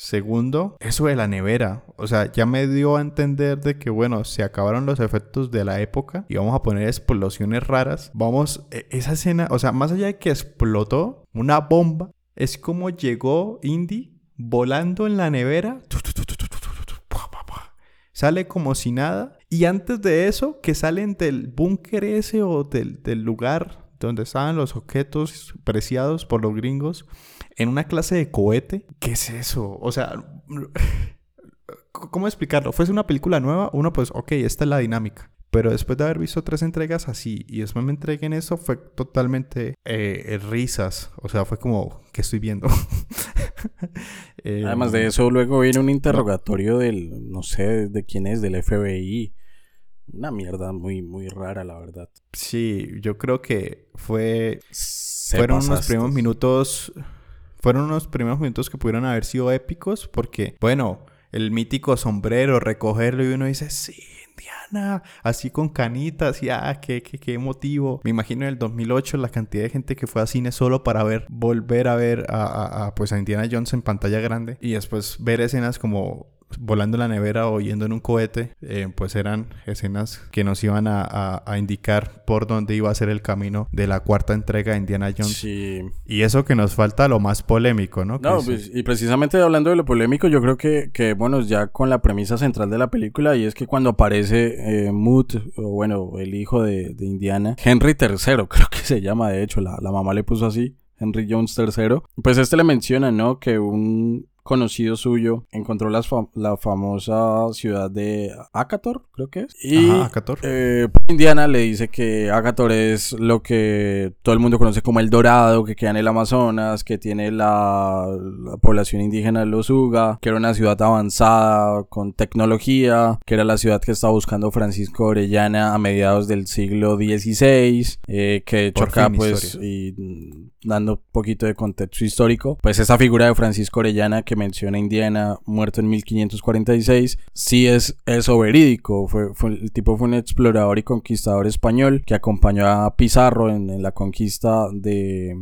Speaker 2: Segundo, eso de la nevera. O sea, ya me dio a entender de que, bueno, se acabaron los efectos de la época y vamos a poner explosiones raras. Vamos, e, esa escena, o sea, más allá de que explotó una bomba, es como llegó Indy volando en la nevera. Sale como si nada. Y antes de eso, que salen del búnker ese o del, lugar donde estaban los objetos preciados por los gringos en una clase de cohete. ¿Qué es eso? O sea, ¿cómo explicarlo? Fuese una película nueva, uno pues, ok, esta es la dinámica. Pero después de haber visto tres entregas así y después me entreguen eso, fue totalmente eh, risas. O sea, fue como, ¿qué estoy viendo?
Speaker 1: Además de eso, luego viene un interrogatorio del, no sé de quién es, del FBI. Una mierda muy, muy rara, la verdad.
Speaker 2: Sí, yo creo que fue. fueron unos primeros minutos. Fueron unos primeros minutos que pudieron haber sido épicos. Porque, bueno, el mítico sombrero, recogerlo y uno dice, sí, Diana, así con canitas y ah, qué, qué, qué emotivo. Me imagino en el 2008 la cantidad de gente que fue a cine solo para ver, volver a ver a, a pues a Indiana Jones en pantalla grande y después ver escenas como volando en la nevera o yendo en un cohete, eh, pues eran escenas que nos iban a, indicar por dónde iba a ser el camino de la cuarta entrega de Indiana Jones.
Speaker 1: Sí.
Speaker 2: Y eso que nos falta lo más polémico, ¿no?
Speaker 1: No, pues, y precisamente hablando de lo polémico, yo creo que, que, bueno, ya con la premisa central de la película, y es que cuando aparece eh, Moot, o bueno, el hijo de, Indiana, Henry III, creo que se llama, de hecho, la, la mamá le puso así, Henry Jones III, pues este le menciona, ¿no? Que un conocido suyo encontró la famosa ciudad de Acator, creo que es. Y Acator. Eh, Indiana le dice que Acator es lo que todo el mundo conoce como el Dorado, que queda en el Amazonas, que tiene la, población indígena de los Uga, que era una ciudad avanzada con tecnología, que era la ciudad que estaba buscando Francisco Orellana a mediados del siglo XVI, eh, que choca pues y dando un poquito de contexto histórico, pues esa figura de Francisco Orellana que menciona Indiana, muerto en 1546, sí es eso verídico. Fue, el tipo fue un explorador y conquistador español que acompañó a Pizarro en, la conquista de,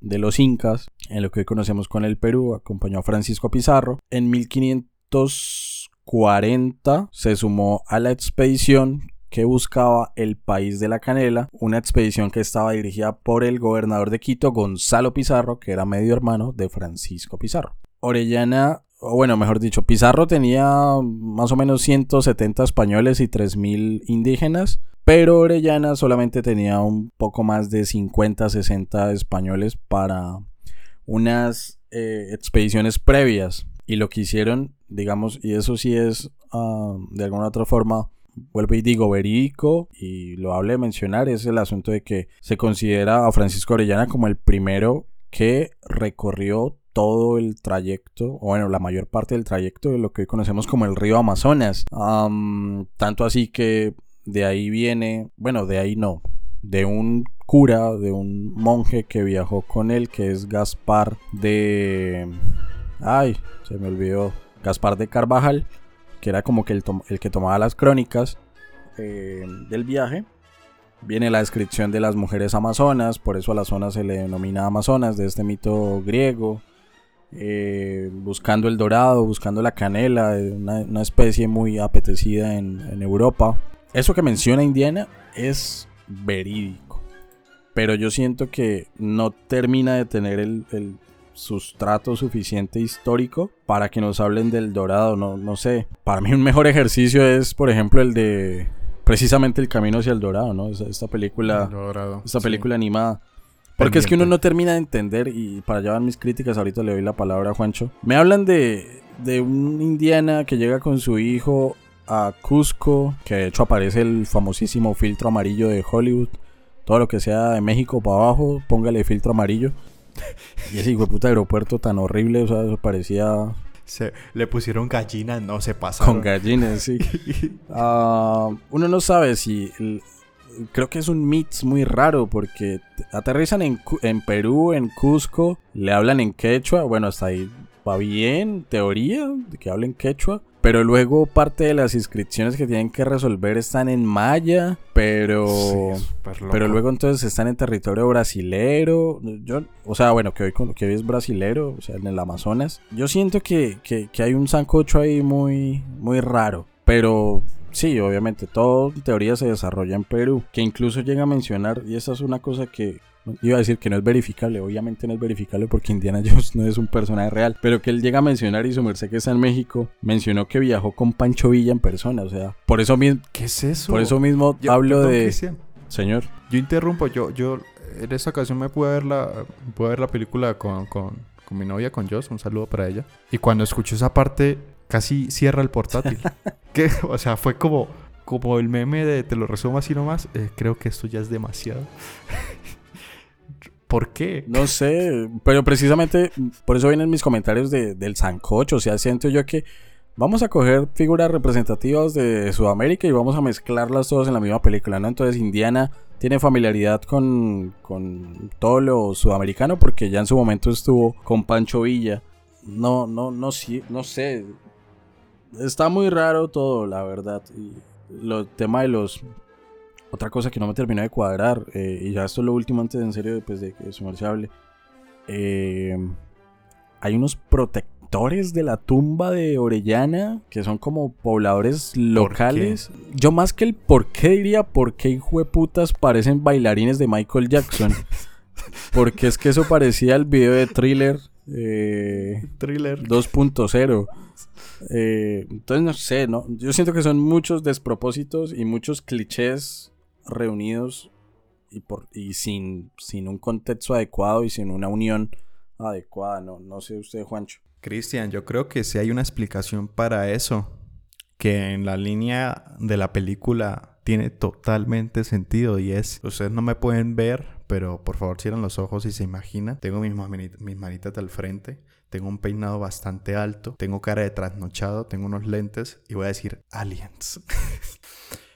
Speaker 1: de los incas, en lo que hoy conocemos con el Perú, acompañó a Francisco Pizarro. En 1540 se sumó a la expedición que buscaba el país de la canela, una expedición que estaba dirigida por el gobernador de Quito, Gonzalo Pizarro, que era medio hermano de Francisco Pizarro. Orellana, o bueno, mejor dicho, Pizarro tenía más o menos 170 españoles y 3.000 indígenas, pero Orellana solamente tenía un poco más de 50, 60 españoles para unas eh, expediciones previas. Y lo que hicieron, digamos, y eso sí es ah, de alguna otra forma, vuelvo y digo, verídico, y lo hable de mencionar, es el asunto de que se considera a Francisco Orellana como el primero que recorrió todo el trayecto, o bueno, la mayor parte del trayecto de lo que hoy conocemos como el río Amazonas. tanto así que de ahí viene, bueno, de ahí no, de un cura, de un monje que viajó con él, que es Gaspar de... Ay, se me olvidó. Gaspar de Carvajal, que era como que el, que tomaba las crónicas eh, del viaje. Viene la descripción de las mujeres amazonas, por eso a la zona se le denomina Amazonas, de este mito griego. Eh, buscando el dorado, buscando la canela, una, especie muy apetecida en, Europa. Eso que menciona Indiana es verídico, pero yo siento que no termina de tener el, sustrato suficiente histórico para que nos hablen del dorado, no, no sé. Para mí un mejor ejercicio es, por ejemplo, el de precisamente el camino hacia el dorado, ¿no? Esta, película, esta película animada porque es que uno no termina de entender, y para allá van mis críticas, ahorita le doy la palabra a Juancho. Me hablan de, de un indiana que llega con su hijo a Cusco, que de hecho aparece el famosísimo filtro amarillo de Hollywood. Todo lo que sea de México para abajo, póngale filtro amarillo. Y ese hijo de puta aeropuerto tan horrible, o sea, eso parecía
Speaker 2: se, le pusieron gallinas, no se pasa.
Speaker 1: Con gallinas, sí. Ah, uno no sabe si creo que es un mix muy raro porque aterrizan en, en Perú, en Cusco, le hablan en quechua, bueno, hasta ahí va bien, teoría, de que hablen quechua. Pero luego parte de las inscripciones que tienen que resolver están en maya, pero pero luego entonces están en territorio brasilero. Yo, o sea, bueno, que hoy, que hoy es brasilero, o sea, en el Amazonas. Yo siento que, que, que hay un sancocho ahí muy, muy raro. Pero Sí, obviamente, todo en teoría se desarrolla en Perú, que incluso llega a mencionar, y esa es una cosa que iba a decir que no es verificable, obviamente no es verificable porque Indiana Jones no es un personaje real, pero que él llega a mencionar y su merced que está en México, mencionó que viajó con Pancho Villa en persona, o sea, por eso mismo...
Speaker 2: ¿Qué es eso?
Speaker 1: Por eso mismo hablo de... Señor.
Speaker 2: Yo interrumpo, yo, yo en esa ocasión me pude ver la, pude ver la película con, con, con mi novia, con Joss, un saludo para ella, y cuando escucho esa parte casi cierra el portátil. que, o sea, fue como, como el meme de te lo resumo así nomás. Eh, creo que esto ya es demasiado. ¿Por qué?
Speaker 1: No sé, pero precisamente por eso vienen mis comentarios de, del sancocho. O sea, siento yo que vamos a coger figuras representativas de Sudamérica y vamos a mezclarlas todas en la misma película, ¿no? Entonces Indiana tiene familiaridad con, con todo lo sudamericano porque ya en su momento estuvo con Pancho Villa. No, no, no, no sé está muy raro todo, la verdad. Y lo tema de los. Otra cosa que no me terminó de cuadrar, eh, y ya esto es lo último antes en serio, después de que su hable. Eh, hay unos protectores de la tumba de Orellana que son como pobladores locales. Yo más que el por qué diría por qué putas parecen bailarines de Michael Jackson. Porque es que eso parecía el video de thriller. Eh,
Speaker 2: thriller
Speaker 1: 2.0. Eh, entonces, no sé, ¿no? Yo siento que son muchos despropósitos y muchos clichés reunidos y, por, y sin, sin un contexto adecuado y sin una unión adecuada, ¿no? No sé usted, Juancho.
Speaker 2: Cristian, yo creo que sí hay una explicación para eso, que en la línea de la película tiene totalmente sentido y es, ustedes no me pueden ver, pero por favor cierren los ojos y se imaginan, tengo mis, mis manitas al frente tengo un peinado bastante alto, tengo cara de trasnochado, tengo unos lentes y voy a decir aliens.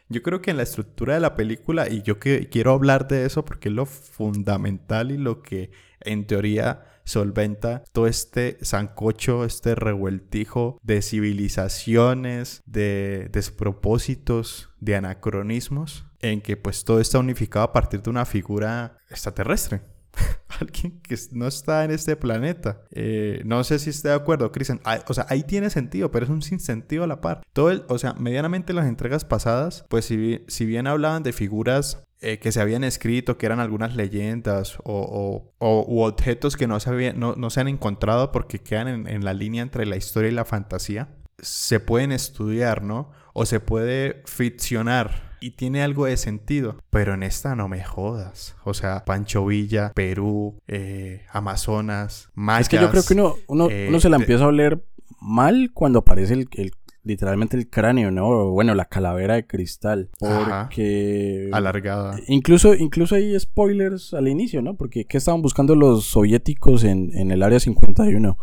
Speaker 2: yo creo que en la estructura de la película, y yo quiero hablar de eso porque es lo fundamental y lo que en teoría solventa todo este zancocho, este revueltijo de civilizaciones, de despropósitos, de anacronismos, en que pues todo está unificado a partir de una figura extraterrestre. alguien que no está en este planeta. Eh, no sé si esté de acuerdo, Cristian. O sea, ahí tiene sentido, pero es un sinsentido a la par. Todo el, o sea, medianamente las entregas pasadas, pues si, si bien hablaban de figuras eh, que se habían escrito, que eran algunas leyendas o, o, objetos que no se, no, no, se han encontrado porque quedan en, en la línea entre la historia y la fantasía, se pueden estudiar, ¿no? O se puede ficcionar y tiene algo de sentido. Pero en esta no me jodas. O sea, Pancho Villa, Perú, eh, Amazonas, Mayas.
Speaker 1: Es que yo creo que uno, uno,
Speaker 2: eh,
Speaker 1: uno se la empieza a oler mal cuando aparece el, el- literalmente el cráneo, ¿no? Bueno, la calavera de cristal.
Speaker 2: Ajá.
Speaker 1: Porque...
Speaker 2: alargada.
Speaker 1: Incluso, incluso hay spoilers al inicio, ¿no? Porque ¿qué estaban buscando los soviéticos en, en el área 51?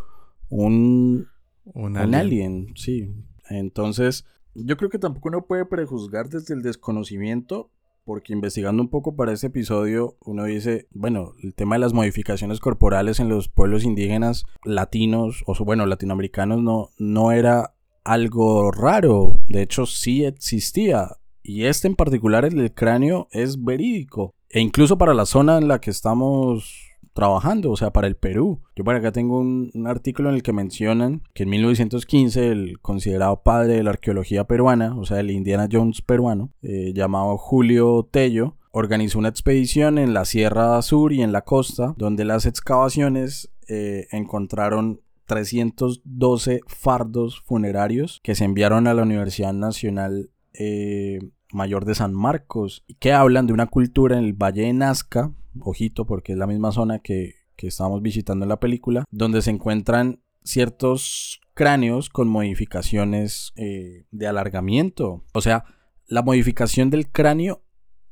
Speaker 1: Un,
Speaker 2: Un
Speaker 1: un alien, sí. Entonces, yo creo que tampoco uno puede prejuzgar desde el desconocimiento, porque investigando un poco para este episodio, uno dice, bueno, el tema de las modificaciones corporales en los pueblos indígenas latinos, o bueno, latinoamericanos, no, no era algo raro. De hecho, sí existía. Y este en particular, el del cráneo, es verídico. E incluso para la zona en la que estamos trabajando, o sea, para el Perú. Yo por acá tengo un, artículo en el que mencionan que en 1915 el considerado padre de la arqueología peruana, o sea, el Indiana Jones peruano, eh, llamado Julio Tello, organizó una expedición en la Sierra Sur y en la costa, donde las excavaciones eh, encontraron 312 fardos funerarios que se enviaron a la Universidad Nacional eh, Mayor de San Marcos y que hablan de una cultura en el Valle de Nazca, ojito porque es la misma zona que, que estábamos visitando en la película, donde se encuentran ciertos cráneos con modificaciones eh, de alargamiento. O sea, la modificación del cráneo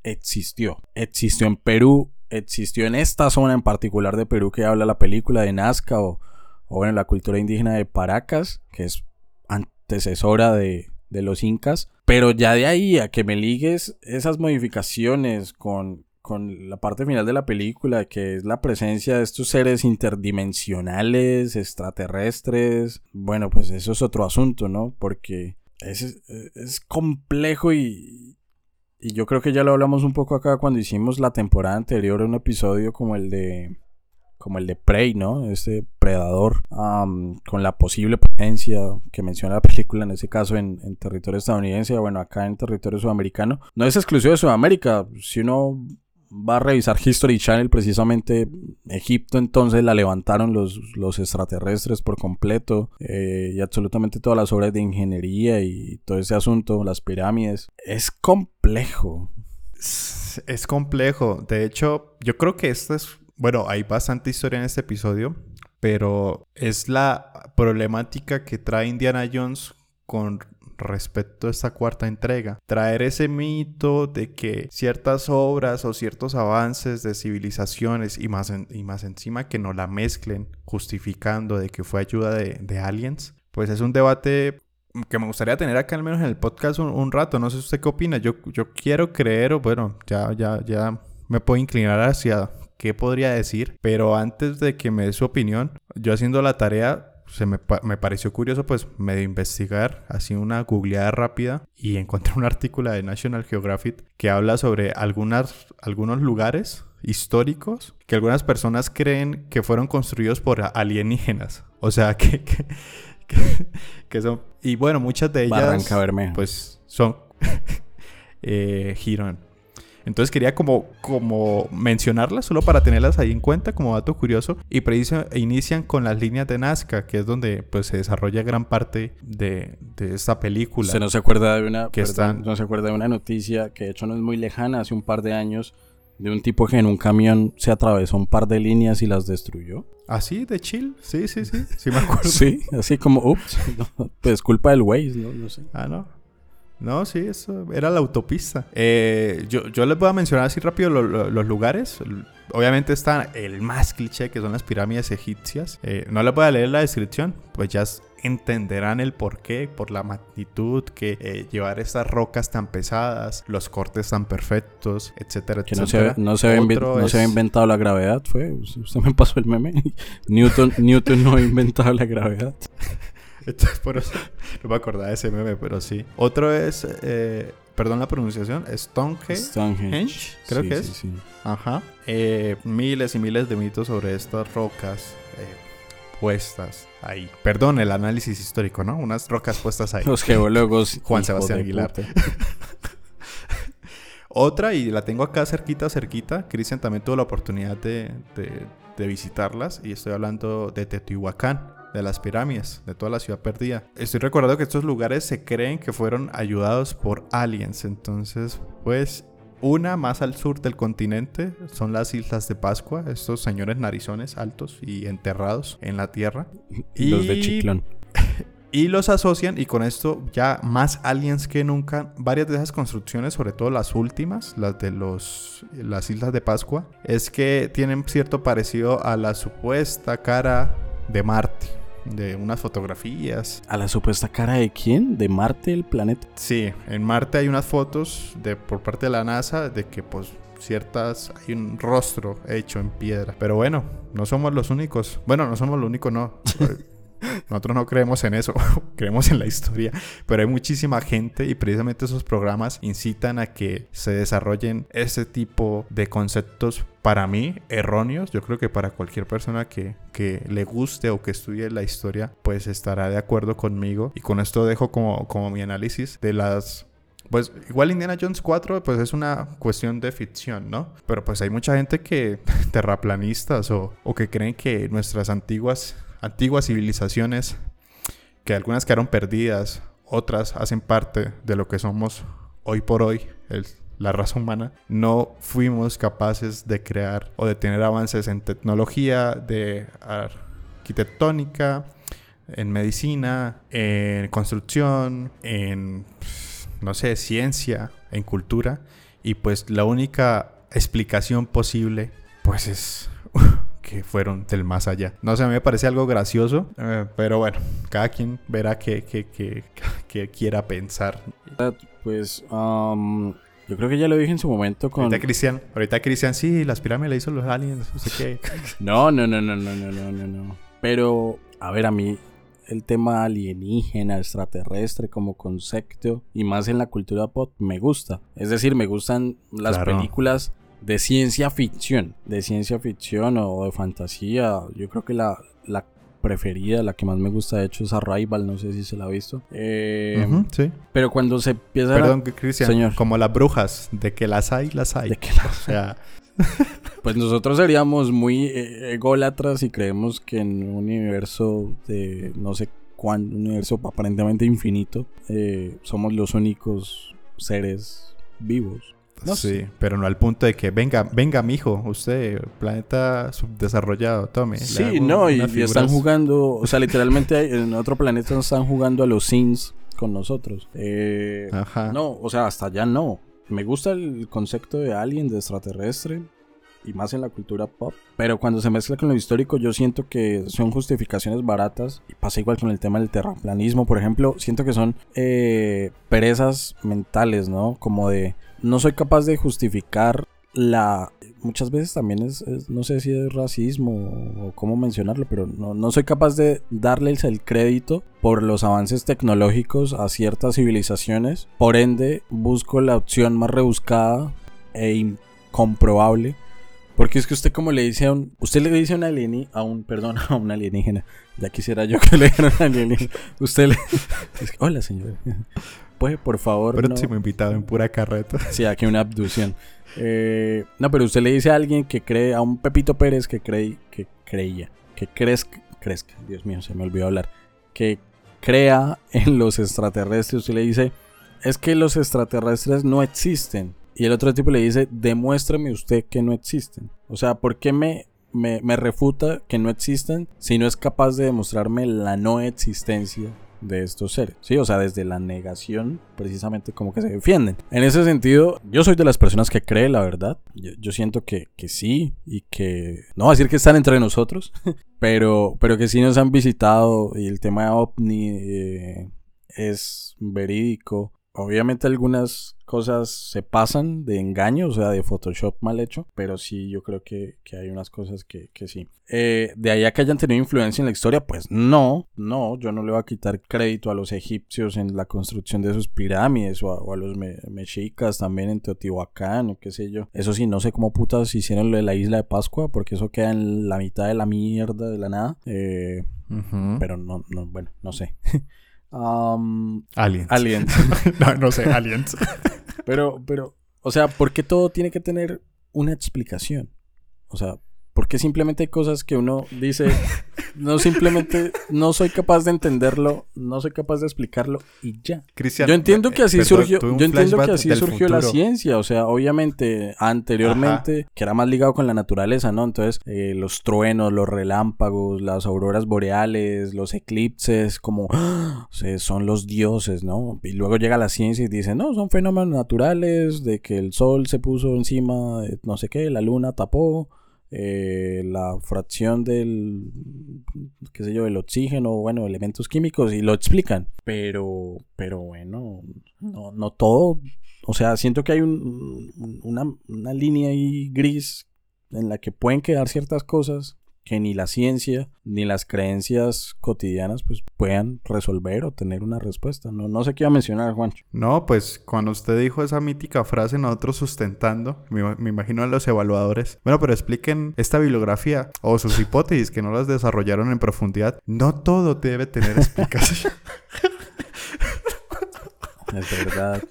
Speaker 1: existió. Existió en Perú, existió en esta zona en particular de Perú que habla la película de Nazca o, o bueno, la cultura indígena de Paracas, que es antecesora de, de los incas. Pero ya de ahí a que me ligues esas modificaciones con, con la parte final de la película, que es la presencia de estos seres interdimensionales, extraterrestres, bueno, pues eso es otro asunto, ¿no? Porque es, es complejo y, y yo creo que ya lo hablamos un poco acá cuando hicimos la temporada anterior, un episodio como el de como el de Prey, ¿no? Este predador con la posible presencia que menciona la película, en ese caso en, en, territorio estadounidense, bueno, acá en territorio sudamericano. No es exclusivo de Sudamérica. Si uno va a revisar History Channel, precisamente Egipto entonces la levantaron los, los extraterrestres por completo eh, y absolutamente todas las obras de ingeniería y todo ese asunto, las pirámides. Es complejo.
Speaker 2: Es, es complejo. De hecho, yo creo que esto es bueno, hay bastante historia en este episodio, pero es la problemática que trae Indiana Jones con respecto a esta cuarta entrega. Traer ese mito de que ciertas obras o ciertos avances de civilizaciones y más, y más encima que no la mezclen justificando de que fue ayuda de, de aliens, pues es un debate que me gustaría tener acá al menos en el podcast un, un rato. No sé usted qué opina. Yo, yo quiero creer, o bueno, ya, ya, ya me puedo inclinar hacia qué podría decir, pero antes de que me dé su opinión, yo haciendo la tarea, se me, me pareció curioso pues medio investigar, así una googleada rápida y encontré un artículo de National Geographic que habla sobre algunas, algunos lugares históricos que algunas personas creen que fueron construidos por alienígenas. O sea, que, que, que, que son... Y bueno, muchas de ellas...
Speaker 1: Barranca Bermeja.
Speaker 2: Pues son... eh, Girón. Entonces quería como, como mencionarlas solo para tenerlas ahí en cuenta como dato curioso. Y preciso, inician con las líneas de Nazca, que es donde pues, se desarrolla gran parte de, de esta película.
Speaker 1: Se acuerda de una,
Speaker 2: que
Speaker 1: perdón,
Speaker 2: están...
Speaker 1: no se acuerda de una noticia que de hecho no es muy lejana, hace un par de años, de un tipo que en un camión se atravesó un par de líneas y las destruyó.
Speaker 2: ¿Así? ¿De chill? Sí, sí, sí. Sí me acuerdo.
Speaker 1: sí, así como, ups, no, pues culpa del Waze, ¿no? no sé.
Speaker 2: Ah, no. No, sí, eso era la autopista. Eh, yo, yo, les voy a mencionar así rápido lo, lo, los lugares. Obviamente está el más cliché, que son las pirámides egipcias. Eh, no les voy a leer la descripción, pues ya entenderán el porqué, por la magnitud que eh, llevar estas rocas tan pesadas, los cortes tan perfectos, etcétera,
Speaker 1: que
Speaker 2: etcétera.
Speaker 1: No se, no, se no es... se había inventado la gravedad, fue. Usted me pasó el meme. Newton, Newton no ha inventado la gravedad.
Speaker 2: Entonces, por eso no me acordaba de ese meme, pero sí. Otro es, eh, perdón la pronunciación, Stonehenge.
Speaker 1: Stonehenge.
Speaker 2: creo
Speaker 1: sí,
Speaker 2: que
Speaker 1: sí,
Speaker 2: es.
Speaker 1: Sí,
Speaker 2: Ajá. Eh, miles y miles de mitos sobre estas rocas eh, puestas ahí. Perdón el análisis histórico, ¿no? Unas rocas puestas ahí.
Speaker 1: Los geólogos.
Speaker 2: Juan Sebastián Aguilar. Otra, y la tengo acá cerquita, cerquita. Cristian también tuvo la oportunidad de, de, de visitarlas. Y estoy hablando de Teotihuacán. De las pirámides, de toda la ciudad perdida. Estoy recordando que estos lugares se creen que fueron ayudados por aliens, entonces pues una más al sur del continente son las Islas de Pascua, estos señores narizones altos y enterrados en la tierra.
Speaker 1: Y los de Chiclón.
Speaker 2: Y los asocian, y con esto ya más aliens que nunca, varias de esas construcciones, sobre todo las últimas, las de los, las Islas de Pascua, es que tienen cierto parecido a la supuesta cara de Marte, de unas fotografías.
Speaker 1: ¿A la supuesta cara de quién? ¿De Marte, el planeta?
Speaker 2: Sí, en Marte hay unas fotos de, por parte de la NASA de que pues ciertas hay un rostro hecho en piedra. Pero bueno, no somos los únicos. Bueno, no somos los únicos, no. Nosotros no creemos en eso, creemos en la historia, pero hay muchísima gente y precisamente esos programas incitan a que se desarrollen ese tipo de conceptos para mí erróneos. Yo creo que para cualquier persona que, que le guste o que estudie la historia, pues estará de acuerdo conmigo. Y con esto dejo como, como mi análisis de las pues igual Indiana Jones 4 pues es una cuestión de ficción, ¿no? Pero pues hay mucha gente que, terraplanistas o, o que creen que nuestras antiguas antiguas civilizaciones que algunas quedaron perdidas, otras hacen parte de lo que somos hoy por hoy, la raza humana, no fuimos capaces de crear o de tener avances en tecnología, de arquitectónica, en medicina, en construcción, en, no sé, ciencia, en cultura. Y pues la única explicación posible, pues es que fueron del más allá. No sé, a mí me parece algo gracioso, eh, pero bueno, cada quien verá que, que, quiera pensar.
Speaker 1: Pues um, yo creo que ya lo dije en su momento con...
Speaker 2: Ahorita Cristian, ahorita Cristian, sí, las pirámides le hizo los aliens, no sé qué.
Speaker 1: no, no, no, no, no, no, no, no, no. Pero, a ver, a mí el tema alienígena, extraterrestre como concepto y más en la cultura pop me gusta. Es decir, me gustan las películas de ciencia ficción, de ciencia ficción o de fantasía. Yo creo que la, la preferida, la que más me gusta de hecho es Arrival, no sé si se la ha visto. Eh, sí. Pero cuando se empieza
Speaker 2: Perdón, Cristian, señor. como las brujas, de que las hay, las hay. De que las... O sea...
Speaker 1: pues nosotros seríamos muy eh, ególatras y creemos que en un universo de no sé cuánto, un universo aparentemente infinito, eh, somos los únicos seres vivos.
Speaker 2: No sí, pero no al punto de que venga, venga, mijo, usted, planeta subdesarrollado, tome.
Speaker 1: Sí, no, y, están jugando, o sea, literalmente en otro planeta están jugando a los Sims con nosotros. Eh, Ajá. No, o sea, hasta allá no. Me gusta el concepto de alien, de extraterrestre, y más en la cultura pop. Pero cuando se mezcla con lo histórico, yo siento que son justificaciones baratas. Y pasa igual con el tema del terraplanismo, por ejemplo. Siento que son eh, perezas mentales, ¿no? Como de no soy capaz de justificar la... Muchas veces también es, no sé si es racismo o cómo mencionarlo, pero no, no soy capaz de darles el crédito por los avances tecnológicos a ciertas civilizaciones. Por ende, busco la opción más rebuscada e incomprobable porque es que usted como le dice a un... Usted le dice a un alienígena... A un... Perdón, a un alienígena. Ya quisiera yo que le dijera a un alienígena. Usted le... Hola, señor puede por favor.
Speaker 2: Próximo invitado en pura carreta.
Speaker 1: Sí, aquí una abducción. Eh, no, pero usted le dice a alguien que cree, a un Pepito Pérez que cree, que creía, que crezca, crezca, Dios mío, se me olvidó hablar, que crea en los extraterrestres, usted le dice, es que los extraterrestres no existen. Y el otro tipo le dice, demuéstrame usted que no existen. O sea, ¿por qué me, me, refuta que no existen si no es capaz de demostrarme la no existencia de estos seres, ¿sí? O sea, desde la negación, precisamente como que se defienden. En ese sentido, yo soy de las personas que cree la verdad. Yo, siento que, que, sí y que... No a decir que están entre nosotros, pero, pero que sí nos han visitado y el tema de OVNI eh, es verídico. Obviamente algunas cosas se pasan de engaño, o sea, de Photoshop mal hecho, pero sí, yo creo que, hay unas cosas que, sí. Eh, de ahí a que hayan tenido influencia en la historia, pues no, no, yo no le voy a quitar crédito a los egipcios en la construcción de sus pirámides o a, los mexicas también en Teotihuacán o qué sé yo. Eso sí, no sé cómo putas hicieron lo de la isla de Pascua, porque eso queda en la mitad de la mierda de la nada. Eh, pero no, no, bueno, no sé.
Speaker 2: aliens.
Speaker 1: Aliens.
Speaker 2: no, no sé, aliens.
Speaker 1: pero, pero, o sea, ¿por qué todo tiene que tener una explicación? O sea, Porque simplemente hay cosas que uno dice, no simplemente no soy capaz de entenderlo, no soy capaz de explicarlo y ya.
Speaker 2: Cristian,
Speaker 1: Yo entiendo
Speaker 2: eh,
Speaker 1: que así
Speaker 2: perdón,
Speaker 1: surgió, yo entiendo que así surgió la ciencia, o sea, obviamente anteriormente que era más ligado con la naturaleza, ¿no? Entonces, eh, los truenos, los relámpagos, las auroras boreales, los eclipses, como ¡ah! o sea, son los dioses, ¿no? Y luego llega la ciencia y dice, "No, son fenómenos naturales de que el sol se puso encima de no sé qué, la luna tapó eh, la fracción del, qué sé yo, del oxígeno, bueno, elementos químicos y lo explican. Pero, pero bueno, no, no todo. O sea, siento que hay un- un- una, una línea ahí gris en la que pueden quedar ciertas cosas que ni la ciencia ni las creencias cotidianas pues puedan resolver o tener una respuesta. No, no sé qué iba a mencionar, Juancho.
Speaker 2: No, pues cuando usted dijo esa mítica frase, nosotros sustentando, me, me imagino a los evaluadores. Bueno, pero expliquen esta bibliografía o sus hipótesis que no las desarrollaron en profundidad. No todo debe tener explicación.
Speaker 1: Es verdad.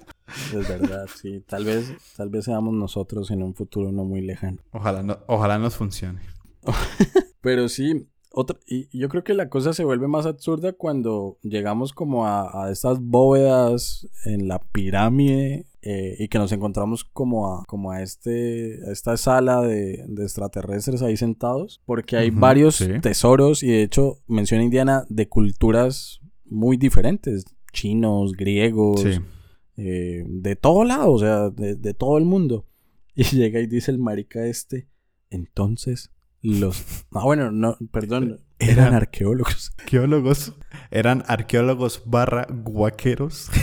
Speaker 1: Es verdad, sí. Tal vez, tal vez seamos nosotros en un futuro no muy lejano.
Speaker 2: ojalá, no- ojalá nos funcione.
Speaker 1: Pero sí, otra, y yo creo que la cosa se vuelve más absurda cuando llegamos como a, a estas bóvedas en la pirámide eh, y que nos encontramos como a, como a, este, a esta sala de, de extraterrestres ahí sentados, porque hay varios
Speaker 2: sí.
Speaker 1: tesoros y de hecho menciona Indiana de culturas muy diferentes, chinos, griegos,
Speaker 2: Sí.
Speaker 1: eh, de todo lado, o sea, de, de todo el mundo. Y llega y dice el marica este, entonces los... Ah, bueno, no, perdón, eran
Speaker 2: Eran-
Speaker 1: arqueólogos.
Speaker 2: Arqueólogos. Eran arqueólogos barra guaqueros.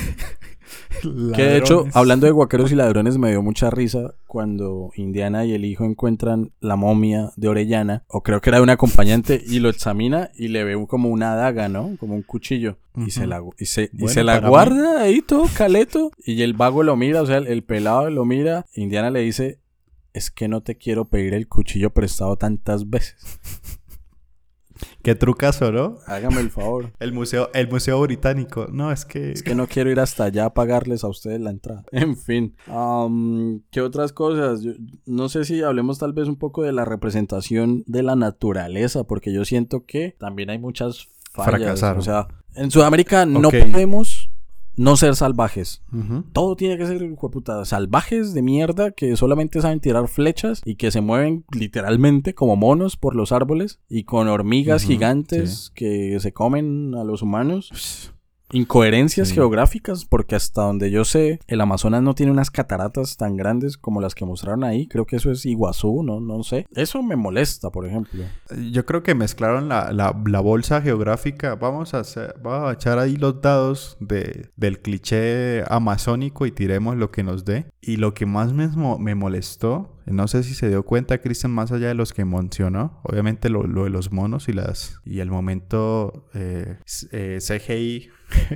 Speaker 1: Que de hecho, hablando de guaqueros y ladrones, me dio mucha risa cuando Indiana y el hijo encuentran la momia de Orellana, o creo que era de un acompañante, y lo examina y le ve como una daga, ¿no? Como un cuchillo. Y se la, y se, y se la
Speaker 2: mí-
Speaker 1: guarda ahí todo caleto. Y el vago lo mira, o sea, el, el pelado lo mira. Indiana le dice, es que no te quiero pedir el cuchillo prestado tantas veces.
Speaker 2: Qué trucazo, ¿no?
Speaker 1: Hágame el favor.
Speaker 2: El museo, el museo británico. No, es que...
Speaker 1: Es que no quiero ir hasta allá a pagarles a ustedes la entrada. En fin. am, ¿Qué otras cosas? Yo- no sé si hablemos tal vez un poco de la representación de la naturaleza, porque yo siento que también hay muchas fallas.
Speaker 2: Fracasaron.
Speaker 1: O sea, en Sudamérica no podemos no ser salvajes. Todo tiene que ser, hijueputa, salvajes de mierda que solamente saben tirar flechas y que se mueven literalmente como monos por los árboles y con hormigas gigantes que se comen a los humanos. Incoherencias
Speaker 2: Sí.
Speaker 1: geográficas, porque hasta donde yo sé, el Amazonas no tiene unas cataratas tan grandes como las que mostraron ahí. Creo que eso es Iguazú, no, no sé. Eso me molesta, por ejemplo.
Speaker 2: Yo creo que mezclaron la, la- la bolsa geográfica. Vamos a, hacer- vamos a echar ahí los dados de, del cliché amazónico y tiremos lo que nos dé. Y lo que más me, me molestó, no sé si se dio cuenta, Cristian, más allá de los que mencionó, obviamente lo, lo de los monos y las y el momento eh, eh, CGI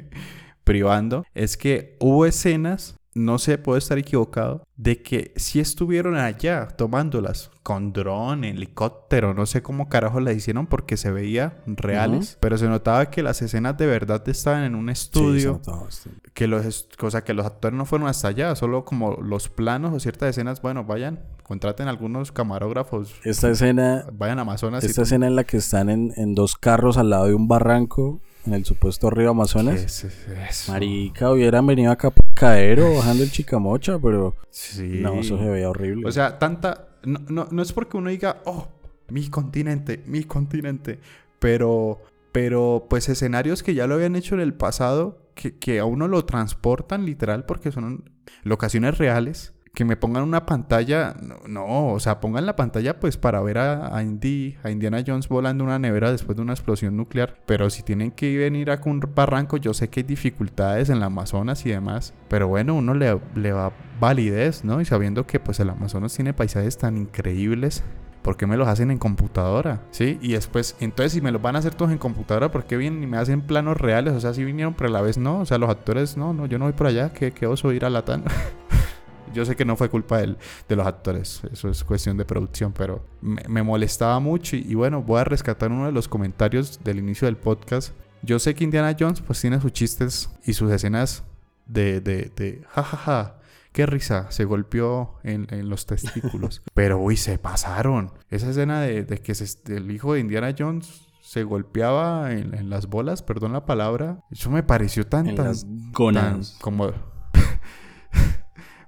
Speaker 2: privando, es que hubo escenas no sé, puedo estar equivocado, de que sí estuvieron allá tomándolas con dron, helicóptero, no sé cómo carajo las hicieron porque se veía reales, pero se notaba que las escenas de verdad estaban en un
Speaker 1: Sí,
Speaker 2: estudio,
Speaker 1: notaba
Speaker 2: que los cosa que los actores no fueron hasta allá, solo como los planos o ciertas escenas, bueno, vayan, contraten algunos camarógrafos,
Speaker 1: Esta escena,
Speaker 2: vayan a Amazonas y
Speaker 1: esta escena en la que están en, en dos carros al lado de un barranco en el supuesto río
Speaker 2: ¿Qué
Speaker 1: Amazonas.
Speaker 2: es eso?
Speaker 1: Marica, hubieran venido acá por Caero bajando el Chicamocha, pero
Speaker 2: Sí.
Speaker 1: no, eso se veía horrible.
Speaker 2: O sea, tanta. No, no, no es porque uno diga, oh, mi continente, mi continente. Pero. Pero, pues, escenarios que ya lo habían hecho en el pasado, que, que a uno lo transportan literal porque son locaciones reales. Que me pongan una pantalla. No, no, o sea, pongan la pantalla pues para ver a, a a Indiana Jones volando una nevera después de una explosión nuclear. Pero si tienen que venir a un barranco, yo sé que hay dificultades en la Amazonas y demás. Pero bueno, uno le, le va validez, ¿no? Y sabiendo que pues el Amazonas tiene paisajes tan increíbles. ¿Por qué me los hacen en computadora? ¿Sí? Y después, entonces, si me los van a hacer todos en computadora, ¿por qué vienen y me hacen planos reales? O sea, si vinieron, pero a la vez no. O sea, los actores, no, no, yo no voy por allá. ¿Qué, qué oso ir a Latam? Yo sé que no fue culpa del- de los actores, eso es cuestión de producción, pero me, me molestaba mucho y, y bueno, voy a rescatar uno de los comentarios del inicio del podcast. Yo sé que Indiana Jones pues tiene sus chistes y sus escenas de, de, de jajaja, qué risa, se golpeó en, en los testículos. Pero, uy, se pasaron. Esa escena de, de que se- el hijo de Indiana Jones se golpeaba en, en las bolas, perdón la palabra. Eso me pareció tan,
Speaker 1: En
Speaker 2: tan,
Speaker 1: las
Speaker 2: tan como...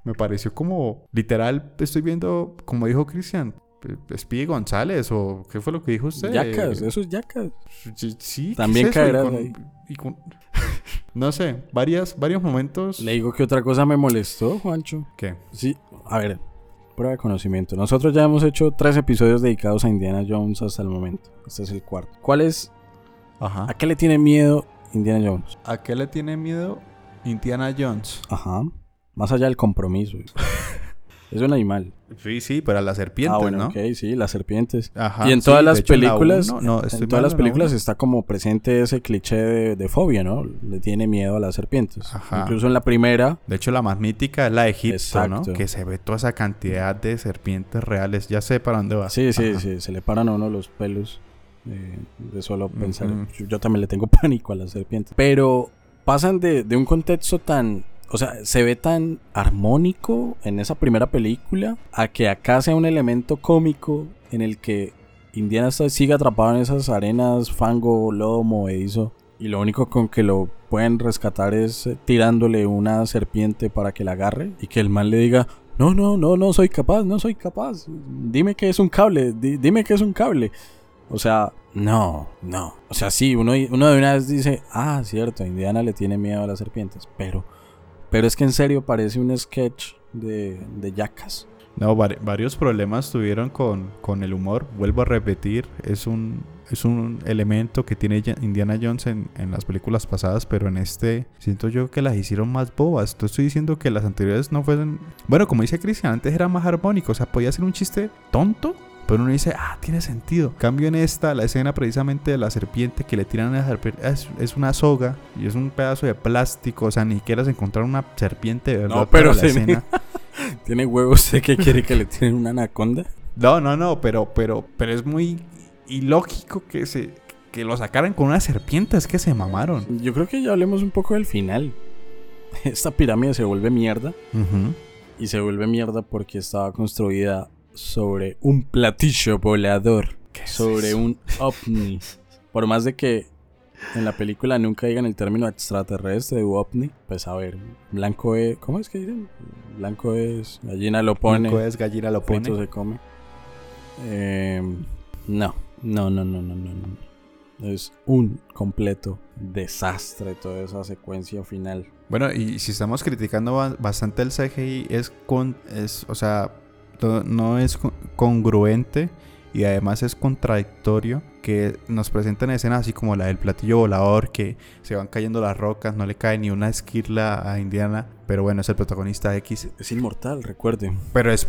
Speaker 2: me pareció como, literal, estoy viendo, como dijo Cristian, eh, Speedy González o qué fue lo que dijo usted.
Speaker 1: Yacas, eso es yacas.
Speaker 2: Sí, sí, ¿qué
Speaker 1: También
Speaker 2: es eso? Y
Speaker 1: caerás
Speaker 2: con-
Speaker 1: ahí.
Speaker 2: y con- no sé, varias, varios momentos.
Speaker 1: Le digo que otra cosa me molestó, Juancho.
Speaker 2: ¿Qué?
Speaker 1: Sí, a ver, prueba de conocimiento. Nosotros ya hemos hecho tres episodios dedicados a Indiana Jones hasta el momento. Este es el cuarto. ¿Cuál es?
Speaker 2: Ajá.
Speaker 1: ¿A qué le tiene miedo Indiana Jones?
Speaker 2: ¿A qué le tiene miedo Indiana Jones?
Speaker 1: Ajá. Más allá del compromiso. es un animal.
Speaker 2: Sí, sí, pero a las serpientes,
Speaker 1: ah, bueno,
Speaker 2: ¿no?
Speaker 1: ok, sí, las serpientes.
Speaker 2: Ajá.
Speaker 1: y en todas las
Speaker 2: hecho, en la
Speaker 1: películas,
Speaker 2: uno- no,
Speaker 1: en todas las
Speaker 2: la
Speaker 1: películas está como presente ese cliché de, de fobia, ¿no? Le tiene miedo a las serpientes.
Speaker 2: Ajá.
Speaker 1: Incluso en la primera,
Speaker 2: De hecho, la más mítica es la de Egipto, ¿no? Que se ve toda esa cantidad de serpientes reales. Ya sé para dónde va.
Speaker 1: sí, sí,
Speaker 2: Ajá.
Speaker 1: sí, se le paran a uno los pelos eh, de solo pensar. Yo también le tengo pánico a las serpientes. Pero pasan de, de un contexto tan, o sea, se ve tan armónico en esa primera película a que acá sea un elemento cómico en el que Indiana sigue atrapado en esas arenas, fango, lodo movedizo. Y lo único con que lo pueden rescatar es eh, tirándole una serpiente para que la agarre y que el man le diga, no, no, no, no soy capaz, no soy capaz. Dime que es un cable, di- dime que es un cable. O sea, no, no. O sea, sí, uno, uno de una vez dice, ah, cierto, Indiana le tiene miedo a las serpientes. Pero, pero es que en serio parece un sketch de, de.
Speaker 2: No, vari- varios problemas tuvieron con, con el humor. Vuelvo a repetir, es un, es un elemento que tiene Indiana Jones en, en las películas pasadas, pero en este siento yo que las hicieron más bobas. Estoy diciendo que las anteriores no fueron... Bueno, como dice Cristian, antes era más armónico, o sea, podía ser un chiste tonto. Pero uno dice, ah, tiene sentido. Cambio en esta, la escena precisamente de la serpiente que le tiran a la serpiente es, es una soga y es un pedazo de plástico. O sea, ni siquiera se encontrar una serpiente de verdad.
Speaker 1: No, pero
Speaker 2: la
Speaker 1: me-
Speaker 2: escena.
Speaker 1: ¿Tiene huevos de que quiere que le tienen una anaconda?
Speaker 2: No, no, no, pero, pero, pero es muy ilógico que se que lo sacaran con una serpiente, es que se mamaron.
Speaker 1: Yo creo que ya hablemos un poco del final. Esta pirámide se vuelve mierda. Y se vuelve mierda porque estaba construida sobre un platillo volador.
Speaker 2: ¿Qué es
Speaker 1: sobre
Speaker 2: eso?
Speaker 1: un ovni. Por más de que en la película nunca digan el término extraterrestre u ovni, pues a ver, blanco es... ¿Cómo es que dicen? Blanco es... Gallina lo pone.
Speaker 2: Blanco es gallina lo pone.
Speaker 1: se come. Eh, no, no, no, no, no, no, no. Es un completo desastre toda esa secuencia final.
Speaker 2: Bueno, y si estamos criticando ba- bastante el CGI, es con, es, o sea, no es co- congruente y además es contradictorio que nos presenten escenas así como la del platillo volador, que se van cayendo las rocas, no le cae ni una esquirla a Indiana, pero bueno, es el protagonista X.
Speaker 1: Es inmortal, recuerden.
Speaker 2: Pero es.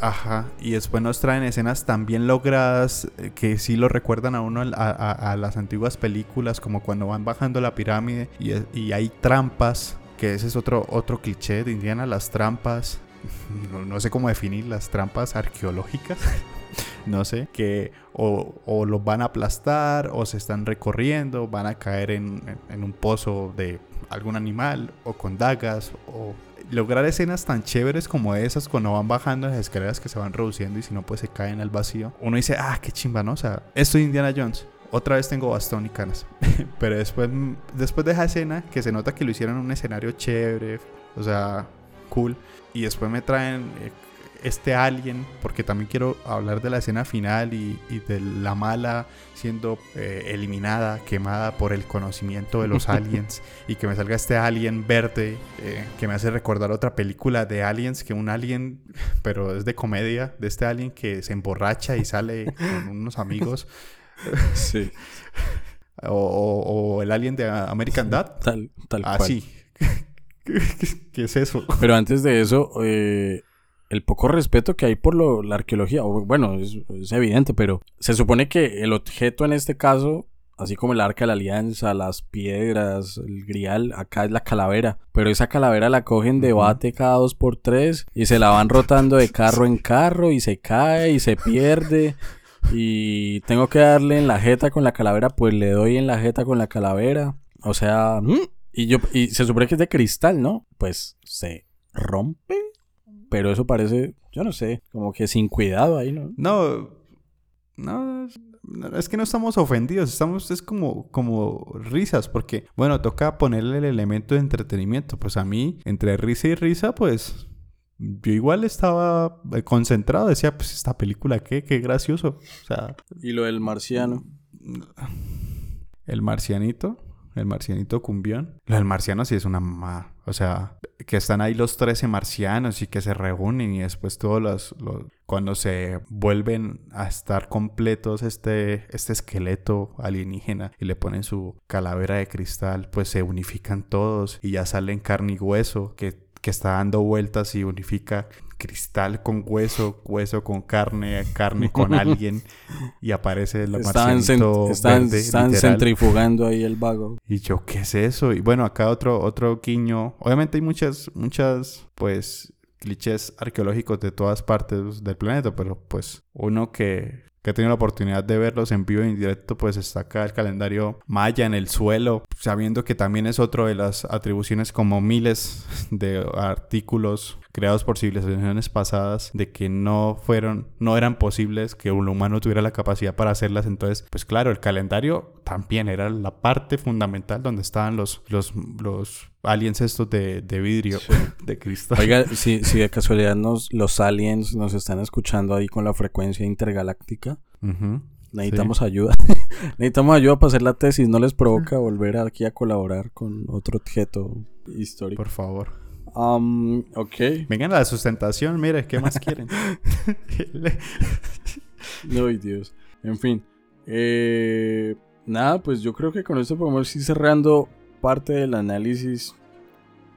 Speaker 2: Ajá. Y después nos traen escenas tan bien logradas eh, que sí lo recuerdan a uno a, a- a las antiguas películas, como cuando van bajando la pirámide y, es- y hay trampas, que ese es otro, otro cliché de Indiana, las trampas. No, no sé cómo definir las trampas arqueológicas. no sé. Que o, o los van a aplastar, o se están recorriendo, van a caer en, en- un pozo de algún animal, o con dagas, o lograr escenas tan chéveres como esas cuando van bajando las escaleras que se van reduciendo y si no pues se caen al vacío. Uno dice, ah, qué chimba, ¿no? O sea, esto es Indiana Jones. Otra vez tengo bastón y canas. Pero después, después de esa escena, que se nota que lo hicieron en un escenario chévere, o sea, cool. Y después me traen eh, este alien, porque también quiero hablar de la escena final y, y de la mala siendo eh, eliminada, quemada por el conocimiento de los aliens y que me salga este alien verde eh, que me hace recordar otra película de aliens, que un alien, pero es de comedia, de este alien que se emborracha y sale con unos amigos,
Speaker 1: Sí.
Speaker 2: o, o- o el alien de American Dad.
Speaker 1: Tal, tal
Speaker 2: Ah,
Speaker 1: cual.
Speaker 2: ¿Qué es eso?
Speaker 1: Pero antes de eso, eh, el poco respeto que hay por lo- la arqueología, o bueno, es, es evidente, pero se supone que el objeto en este caso, así como el arca de la alianza, las piedras, el grial, acá es la calavera, pero esa calavera la cogen de bate cada dos por tres y se la van rotando de carro en carro y se cae y se pierde. Y tengo que darle en la jeta con la calavera, pues le doy en la jeta con la calavera. O sea, ¿mm? Y yo y se supone que es de cristal, ¿no? Pues se rompe pero eso parece, yo no sé, como que sin cuidado ahí, ¿no?
Speaker 2: No, no, es que no estamos ofendidos, estamos, es como, como risas, porque, bueno, toca ponerle el elemento de entretenimiento. Pues a mí, entre risa y risa, pues yo igual estaba eh, concentrado, decía, pues esta película, qué, qué gracioso. O sea,
Speaker 1: Y lo del marciano.
Speaker 2: el marcianito, el marcianito cumbión. Lo del marciano sí es una mamá. O sea, que están ahí los 13 marcianos y que se reúnen y después todos los, los- cuando se vuelven a estar completos este, este esqueleto alienígena y le ponen su calavera de cristal, pues se unifican todos y ya salen carne y hueso que, que está dando vueltas y unifica cristal con hueso, hueso con carne, carne con alguien y aparece el
Speaker 1: Estaban,
Speaker 2: marcianito
Speaker 1: estaban-
Speaker 2: verde, literal.
Speaker 1: centrifugando ahí el vago.
Speaker 2: Y yo, ¿qué es eso? Y bueno, acá otro, otro guiño. Obviamente hay muchas, muchas, pues, clichés arqueológicos de todas partes del planeta, pero pues uno que, que ha tenido la oportunidad de verlos en vivo e en directo, pues está acá el calendario maya en el suelo, sabiendo que también es otro de las atribuciones como miles de artículos creados por civilizaciones pasadas de que no fueron, no eran posibles que un humano tuviera la capacidad para hacerlas. Entonces, pues claro, el calendario también era la parte fundamental donde estaban los, los, los aliens estos de, de vidrio, de cristal.
Speaker 1: Oiga, si, si de casualidad nos, los aliens nos están escuchando ahí con la frecuencia intergaláctica, necesitamos ayuda. necesitamos ayuda para hacer la tesis. ¿No les provoca volver aquí a colaborar con otro objeto histórico?
Speaker 2: Por favor.
Speaker 1: Um, ok.
Speaker 2: Vengan a la sustentación, mire, ¿qué más quieren?
Speaker 1: No, Dios. En fin. Eh, nada, pues yo creo que con esto podemos ir cerrando parte del análisis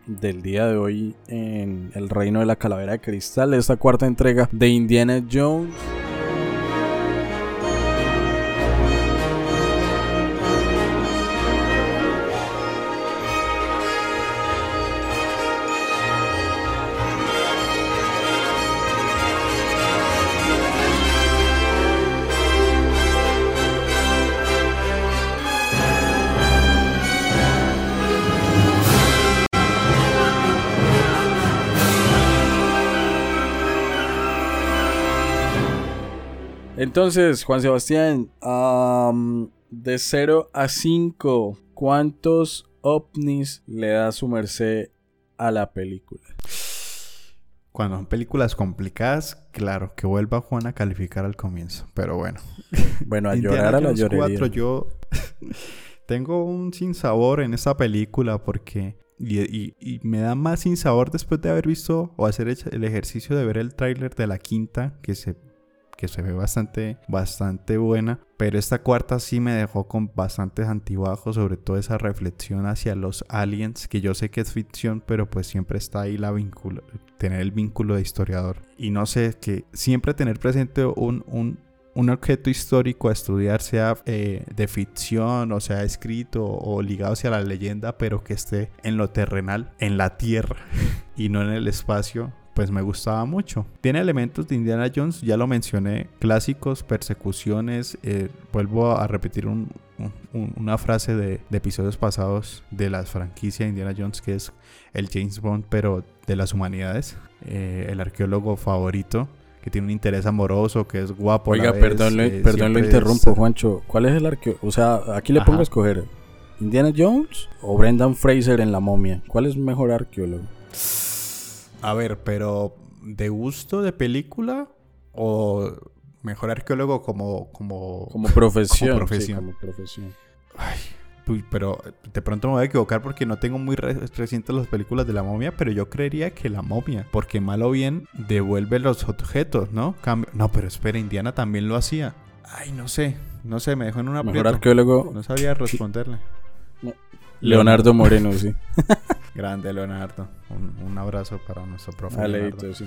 Speaker 1: del día de hoy en El Reino de la Calavera de Cristal, esta cuarta entrega de Indiana Jones. Entonces, Juan Sebastián, de 0 a 5, ¿cuántos ovnis le da su merced a la película?
Speaker 2: Cuando son películas complicadas, claro, que vuelva Juan a calificar al comienzo. Pero bueno.
Speaker 1: Bueno, a llorar a la llorería.
Speaker 2: 4, yo tengo un sinsabor en esta película porque... Y, y- y me da más sinsabor después de haber visto o hacer el ejercicio de ver el tráiler de la quinta, que se, que se ve bastante, bastante buena. Pero esta cuarta sí me dejó con bastantes antibajos, sobre todo esa reflexión hacia los aliens, que yo sé que es ficción, pero pues siempre está ahí la vínculo, tener el vínculo de historiador. Y no sé, que siempre tener presente un, un, un objeto histórico a estudiar, sea eh, de ficción o sea escrito o ligado hacia la leyenda, pero que esté en lo terrenal, en la tierra y no en el espacio, pues me gustaba mucho. Tiene elementos de Indiana Jones, ya lo mencioné, clásicos, persecuciones, eh, vuelvo a repetir un- un- una frase de, de episodios pasados de la franquicia de Indiana Jones, que es el James Bond, pero de las humanidades, Eh, el arqueólogo favorito que tiene un interés amoroso, que es guapo.
Speaker 1: Oiga,
Speaker 2: vez,
Speaker 1: perdón, lo-
Speaker 2: eh,
Speaker 1: perdón, lo interrumpo,
Speaker 2: es-
Speaker 1: Juancho. ¿Cuál es el arqueo? O sea, aquí le pongo a escoger. ¿Indiana Jones o Brendan Fraser en La Momia? ¿Cuál es mejor arqueólogo?
Speaker 2: A ver, pero ¿de gusto de película o mejor arqueólogo como... como...
Speaker 1: Como profesión.
Speaker 2: Como profesión.
Speaker 1: sí, como profesión.
Speaker 2: Ay, pero de pronto me voy a equivocar porque no tengo muy re- recientes las películas de la momia, pero yo creería que la momia, porque mal o bien devuelve los objetos, ¿no? Cambio- No, pero espera, Indiana también lo hacía. Ay, no sé, no sé, me dejó en una
Speaker 1: Mejor arqueólogo,
Speaker 2: No sabía responderle.
Speaker 1: Leonardo Moreno, sí.
Speaker 2: Grande, Leonardo. Un, un abrazo para nuestro profe.
Speaker 1: Aleito, sí.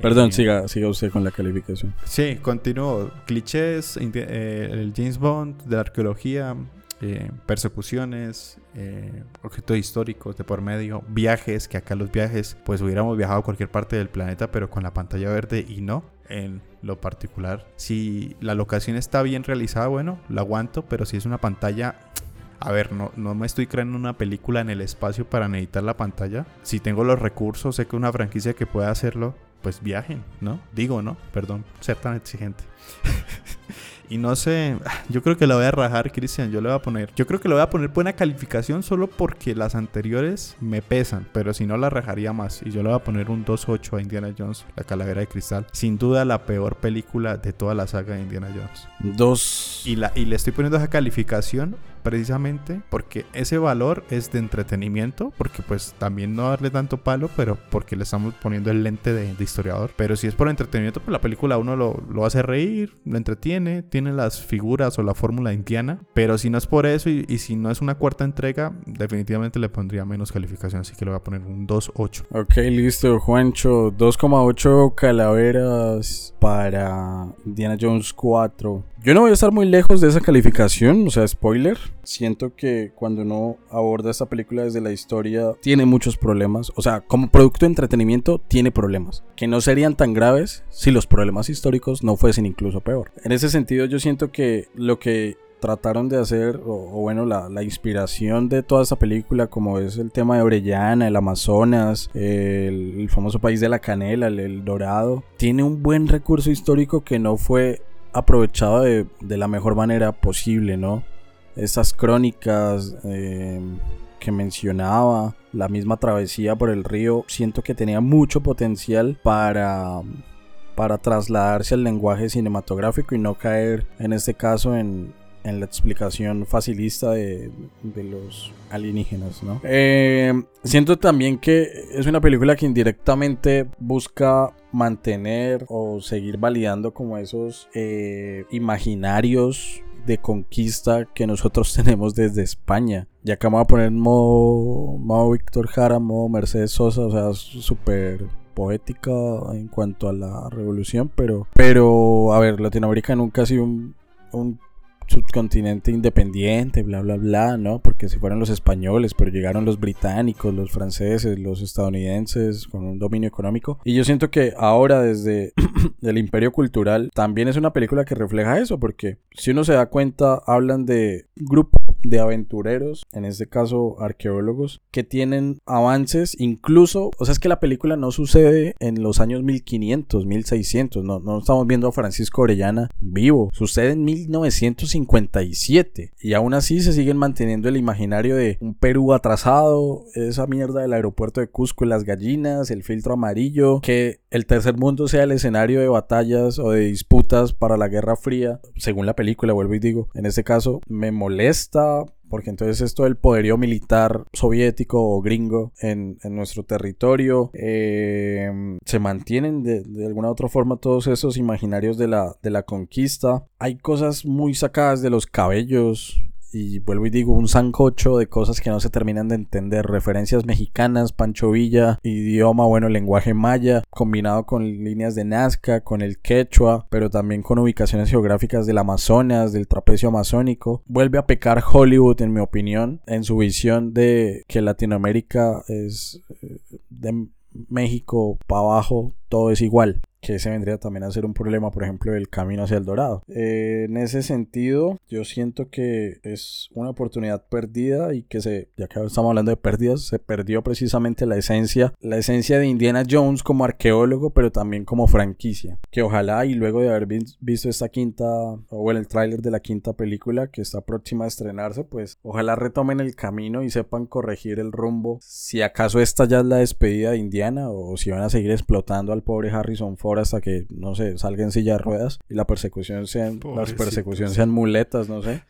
Speaker 1: Perdón,
Speaker 2: Eh,
Speaker 1: siga, siga usted con la calificación.
Speaker 2: Sí, continúo. Clichés, eh, el James Bond de la arqueología, eh, persecuciones, eh, objetos históricos de por medio, viajes, que acá los viajes, pues hubiéramos viajado a cualquier parte del planeta, pero con la pantalla verde y no. En lo particular, si la locación está bien realizada, bueno, lo aguanto, pero si es una pantalla a ver, no, no me estoy creando una película en el espacio para necesitar la pantalla. Si tengo los recursos, sé que una franquicia que pueda hacerlo, pues viajen, ¿no? Digo, ¿no? Perdón, ser tan exigente. Y no sé, yo creo que la voy a rajar, Cristian. Yo le voy a poner, yo creo que le voy a poner buena calificación solo porque las anteriores me pesan, pero si no la rajaría más. Y yo le voy a poner un 2.8 a Indiana Jones, La Calavera de Cristal. Sin duda la peor película de toda la saga de Indiana Jones.
Speaker 1: Dos.
Speaker 2: Y, la, y le estoy poniendo esa calificación precisamente porque ese valor es de entretenimiento, porque pues también no darle tanto palo, pero porque le estamos poniendo el lente de, historiador. Pero si es por entretenimiento, pues la película uno lo, lo hace reír, lo entretiene, tiene las figuras o la fórmula indiana, pero si no es por eso y, si no es una cuarta entrega, definitivamente le pondría menos calificación, así que le voy a poner un 2.8.
Speaker 1: Ok, listo, Juancho. 2,8 calaveras para Indiana Jones 4. Yo no voy a estar muy lejos de esa calificación, o sea, spoiler. Siento que cuando uno aborda esta película desde la historia, tiene muchos problemas. O sea, como producto de entretenimiento, tiene problemas. Que no serían tan graves si los problemas históricos no fuesen incluso peor. En ese sentido, yo siento que lo que trataron de hacer, o, bueno, la, la, inspiración de toda esta película, como es el tema de Orellana, el Amazonas, el, el famoso país de la canela, el, el, Dorado, tiene un buen recurso histórico que no fue aprovechado de, de la mejor manera posible, ¿no? Estas crónicas eh, que mencionaba, la misma travesía por el río, siento que tenía mucho potencial para para trasladarse al lenguaje cinematográfico y no caer en este caso en, en la explicación facilista de, de los alienígenas, ¿no? Eh, siento también que es una película que indirectamente busca mantener o seguir validando como esos eh, imaginarios de conquista que nosotros tenemos desde España. Y acá vamos a poner modo, modo Víctor Jara, modo Mercedes Sosa, o sea, súper poética en cuanto a la revolución, pero, pero, a ver, Latinoamérica nunca ha sido un subcontinente independiente, bla, bla, bla, ¿no? Porque si fueron los españoles, pero llegaron los británicos, los franceses, los estadounidenses con un dominio económico. Y yo siento que ahora desde el imperio cultural también es una película que refleja eso, porque si uno se da cuenta, hablan de grupo de aventureros, en este caso arqueólogos, que tienen avances incluso, o sea, es que la película no sucede en los años 1500, 1600, no, no estamos viendo a Francisco Orellana vivo, sucede en 1957 y aún así se siguen manteniendo el imaginario de un Perú atrasado, esa mierda del aeropuerto de Cusco y las gallinas, el filtro amarillo, que el tercer mundo sea el escenario de batallas o de disputas para la Guerra Fría, según la película, vuelvo y digo, en este caso me molesta porque entonces esto del poderío militar soviético o gringo en, en nuestro territorio eh, se mantienen de, alguna u otra forma todos esos imaginarios de la, de la conquista. Hay cosas muy sacadas de los cabellos y vuelvo y digo, un sancocho de cosas que no se terminan de entender. Referencias mexicanas, Pancho Villa, idioma, bueno, lenguaje maya, combinado con líneas de Nazca, con el quechua, pero también con ubicaciones geográficas del Amazonas, del trapecio amazónico. Vuelve a pecar Hollywood, en mi opinión, en su visión de que Latinoamérica es de México para abajo, todo es igual que ese vendría también a ser un problema, por ejemplo, del camino hacia el dorado. Eh, en ese sentido, yo siento que es una oportunidad perdida y que se, ya que estamos hablando de pérdidas, se perdió precisamente la esencia, la esencia de Indiana Jones como arqueólogo, pero también como franquicia. Que ojalá y luego de haber visto esta quinta, o bueno, el tráiler de la quinta película que está próxima a estrenarse, pues ojalá retomen el camino y sepan corregir el rumbo. Si acaso esta ya es la despedida de Indiana o si van a seguir explotando al pobre Harrison Ford hasta que, no sé, salga en silla de ruedas y la persecución sean, las persecuciones sean muletas, no sé.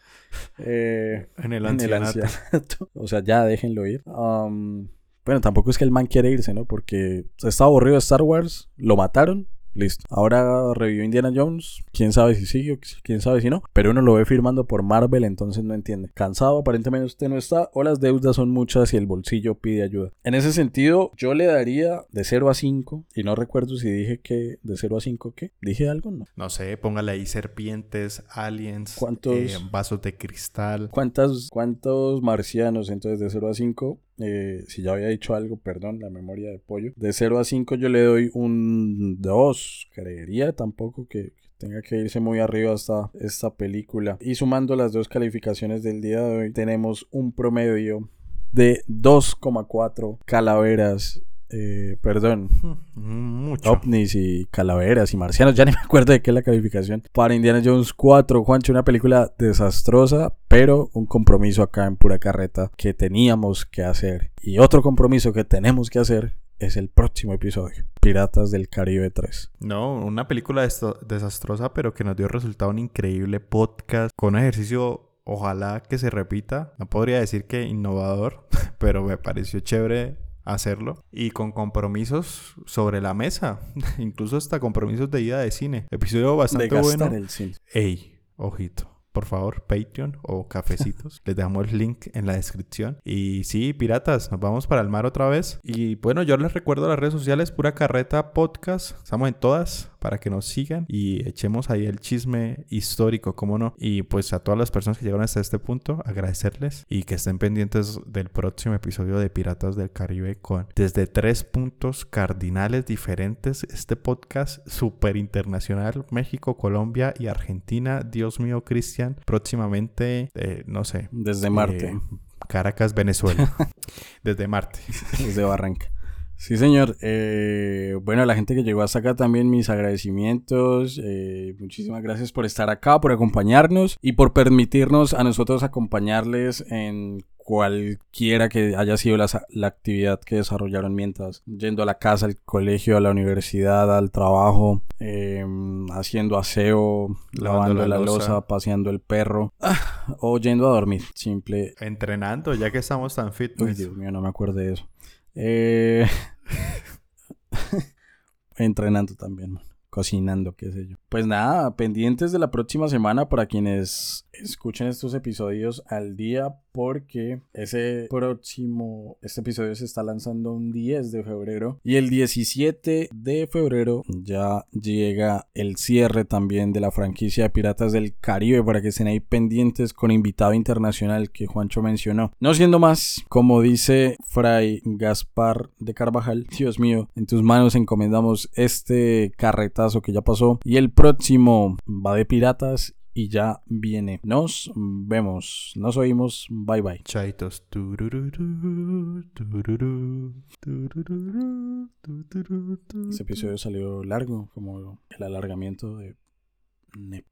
Speaker 1: Eh,
Speaker 2: en el
Speaker 1: en el
Speaker 2: ancianato.
Speaker 1: ancianato. o sea, ya déjenlo ir. Um, bueno, tampoco es que el man quiere irse, ¿no? Porque está aburrido de Star Wars, lo mataron, Listo. Ahora revivió Indiana Jones. Quién sabe si sigue o quién sabe si no. Pero uno lo ve firmando por Marvel, entonces no entiende. Cansado, aparentemente usted no está. O las deudas son muchas y el bolsillo pide ayuda. En ese sentido, yo le daría de 0 a 5. Y no recuerdo si dije que de 0 a 5 qué. ¿Dije algo? No.
Speaker 2: No sé, póngale ahí serpientes, aliens,
Speaker 1: ¿Cuántos?
Speaker 2: eh, vasos de cristal.
Speaker 1: ¿Cuántas, ¿Cuántos marcianos entonces de 0 a 5? Eh, si ya había dicho algo, perdón, la memoria de pollo. De 0 a 5 yo le doy un 2. Creería tampoco que tenga que irse muy arriba hasta esta película. Y sumando las dos calificaciones del día de hoy, tenemos un promedio de 2,4 calaveras eh, perdón,
Speaker 2: Mucho.
Speaker 1: ovnis y calaveras y marcianos, ya ni me acuerdo de qué es la calificación. Para Indiana Jones 4, Juancho, una película desastrosa, pero un compromiso acá en pura carreta que teníamos que hacer. Y otro compromiso que tenemos que hacer es el próximo episodio, Piratas del Caribe 3.
Speaker 2: No, una película desastrosa, pero que nos dio resultado un increíble podcast con un ejercicio, ojalá que se repita. No podría decir que innovador, pero me pareció chévere hacerlo. Y con compromisos sobre la mesa, incluso hasta compromisos de ida de cine. Episodio
Speaker 1: De
Speaker 2: bastante
Speaker 1: gastar
Speaker 2: bueno.
Speaker 1: el cine.
Speaker 2: Ey, ojito. Por favor, Patreon o cafecitos. Les dejamos el link en la descripción. Y sí, piratas, nos vamos para el mar otra vez. Y bueno, yo les recuerdo las redes sociales, pura carreta podcast. Estamos en todas para que nos sigan y echemos ahí el chisme histórico, cómo no. Y pues a todas las personas que llegaron hasta este punto, agradecerles y que estén pendientes del próximo episodio de Piratas del Caribe con desde tres puntos cardinales diferentes. Este podcast súper internacional, México, Colombia y Argentina. Dios mío, Cristian. Próximamente, eh, no sé.
Speaker 1: Desde Marte,
Speaker 2: eh, Caracas, Venezuela. Desde Marte.
Speaker 1: desde Barranca. Sí, señor. Eh, bueno, a la gente que llegó hasta acá también mis agradecimientos. Eh, muchísimas gracias por estar acá, por acompañarnos y por permitirnos a nosotros acompañarles en cualquiera que haya sido la, la actividad que desarrollaron mientras yendo a la casa, al colegio, a la universidad, al trabajo, eh, haciendo aseo, lavando,
Speaker 2: la loza,
Speaker 1: paseando el perro ah, o yendo a dormir. Simple.
Speaker 2: Entrenando, ya que estamos tan fit. pues.
Speaker 1: Uy, Dios mío, no me acuerdo de eso. Eh... Entrenando también, cocinando, qué sé yo. Pues nada, pendientes de la próxima semana para quienes escuchen estos episodios al día porque ese próximo, este episodio se está lanzando un 10 de febrero y el 17 de febrero ya llega el cierre también de la franquicia de Piratas del Caribe para que estén ahí pendientes con invitado internacional que Juancho mencionó. No siendo más, como dice Fray Gaspar de Carvajal, Dios mío, en tus manos encomendamos este carretazo que ya pasó y el próximo va de piratas y ya viene. Nos vemos, nos oímos, bye bye.
Speaker 2: Chaitos.
Speaker 1: Este episodio salió largo, como el alargamiento de.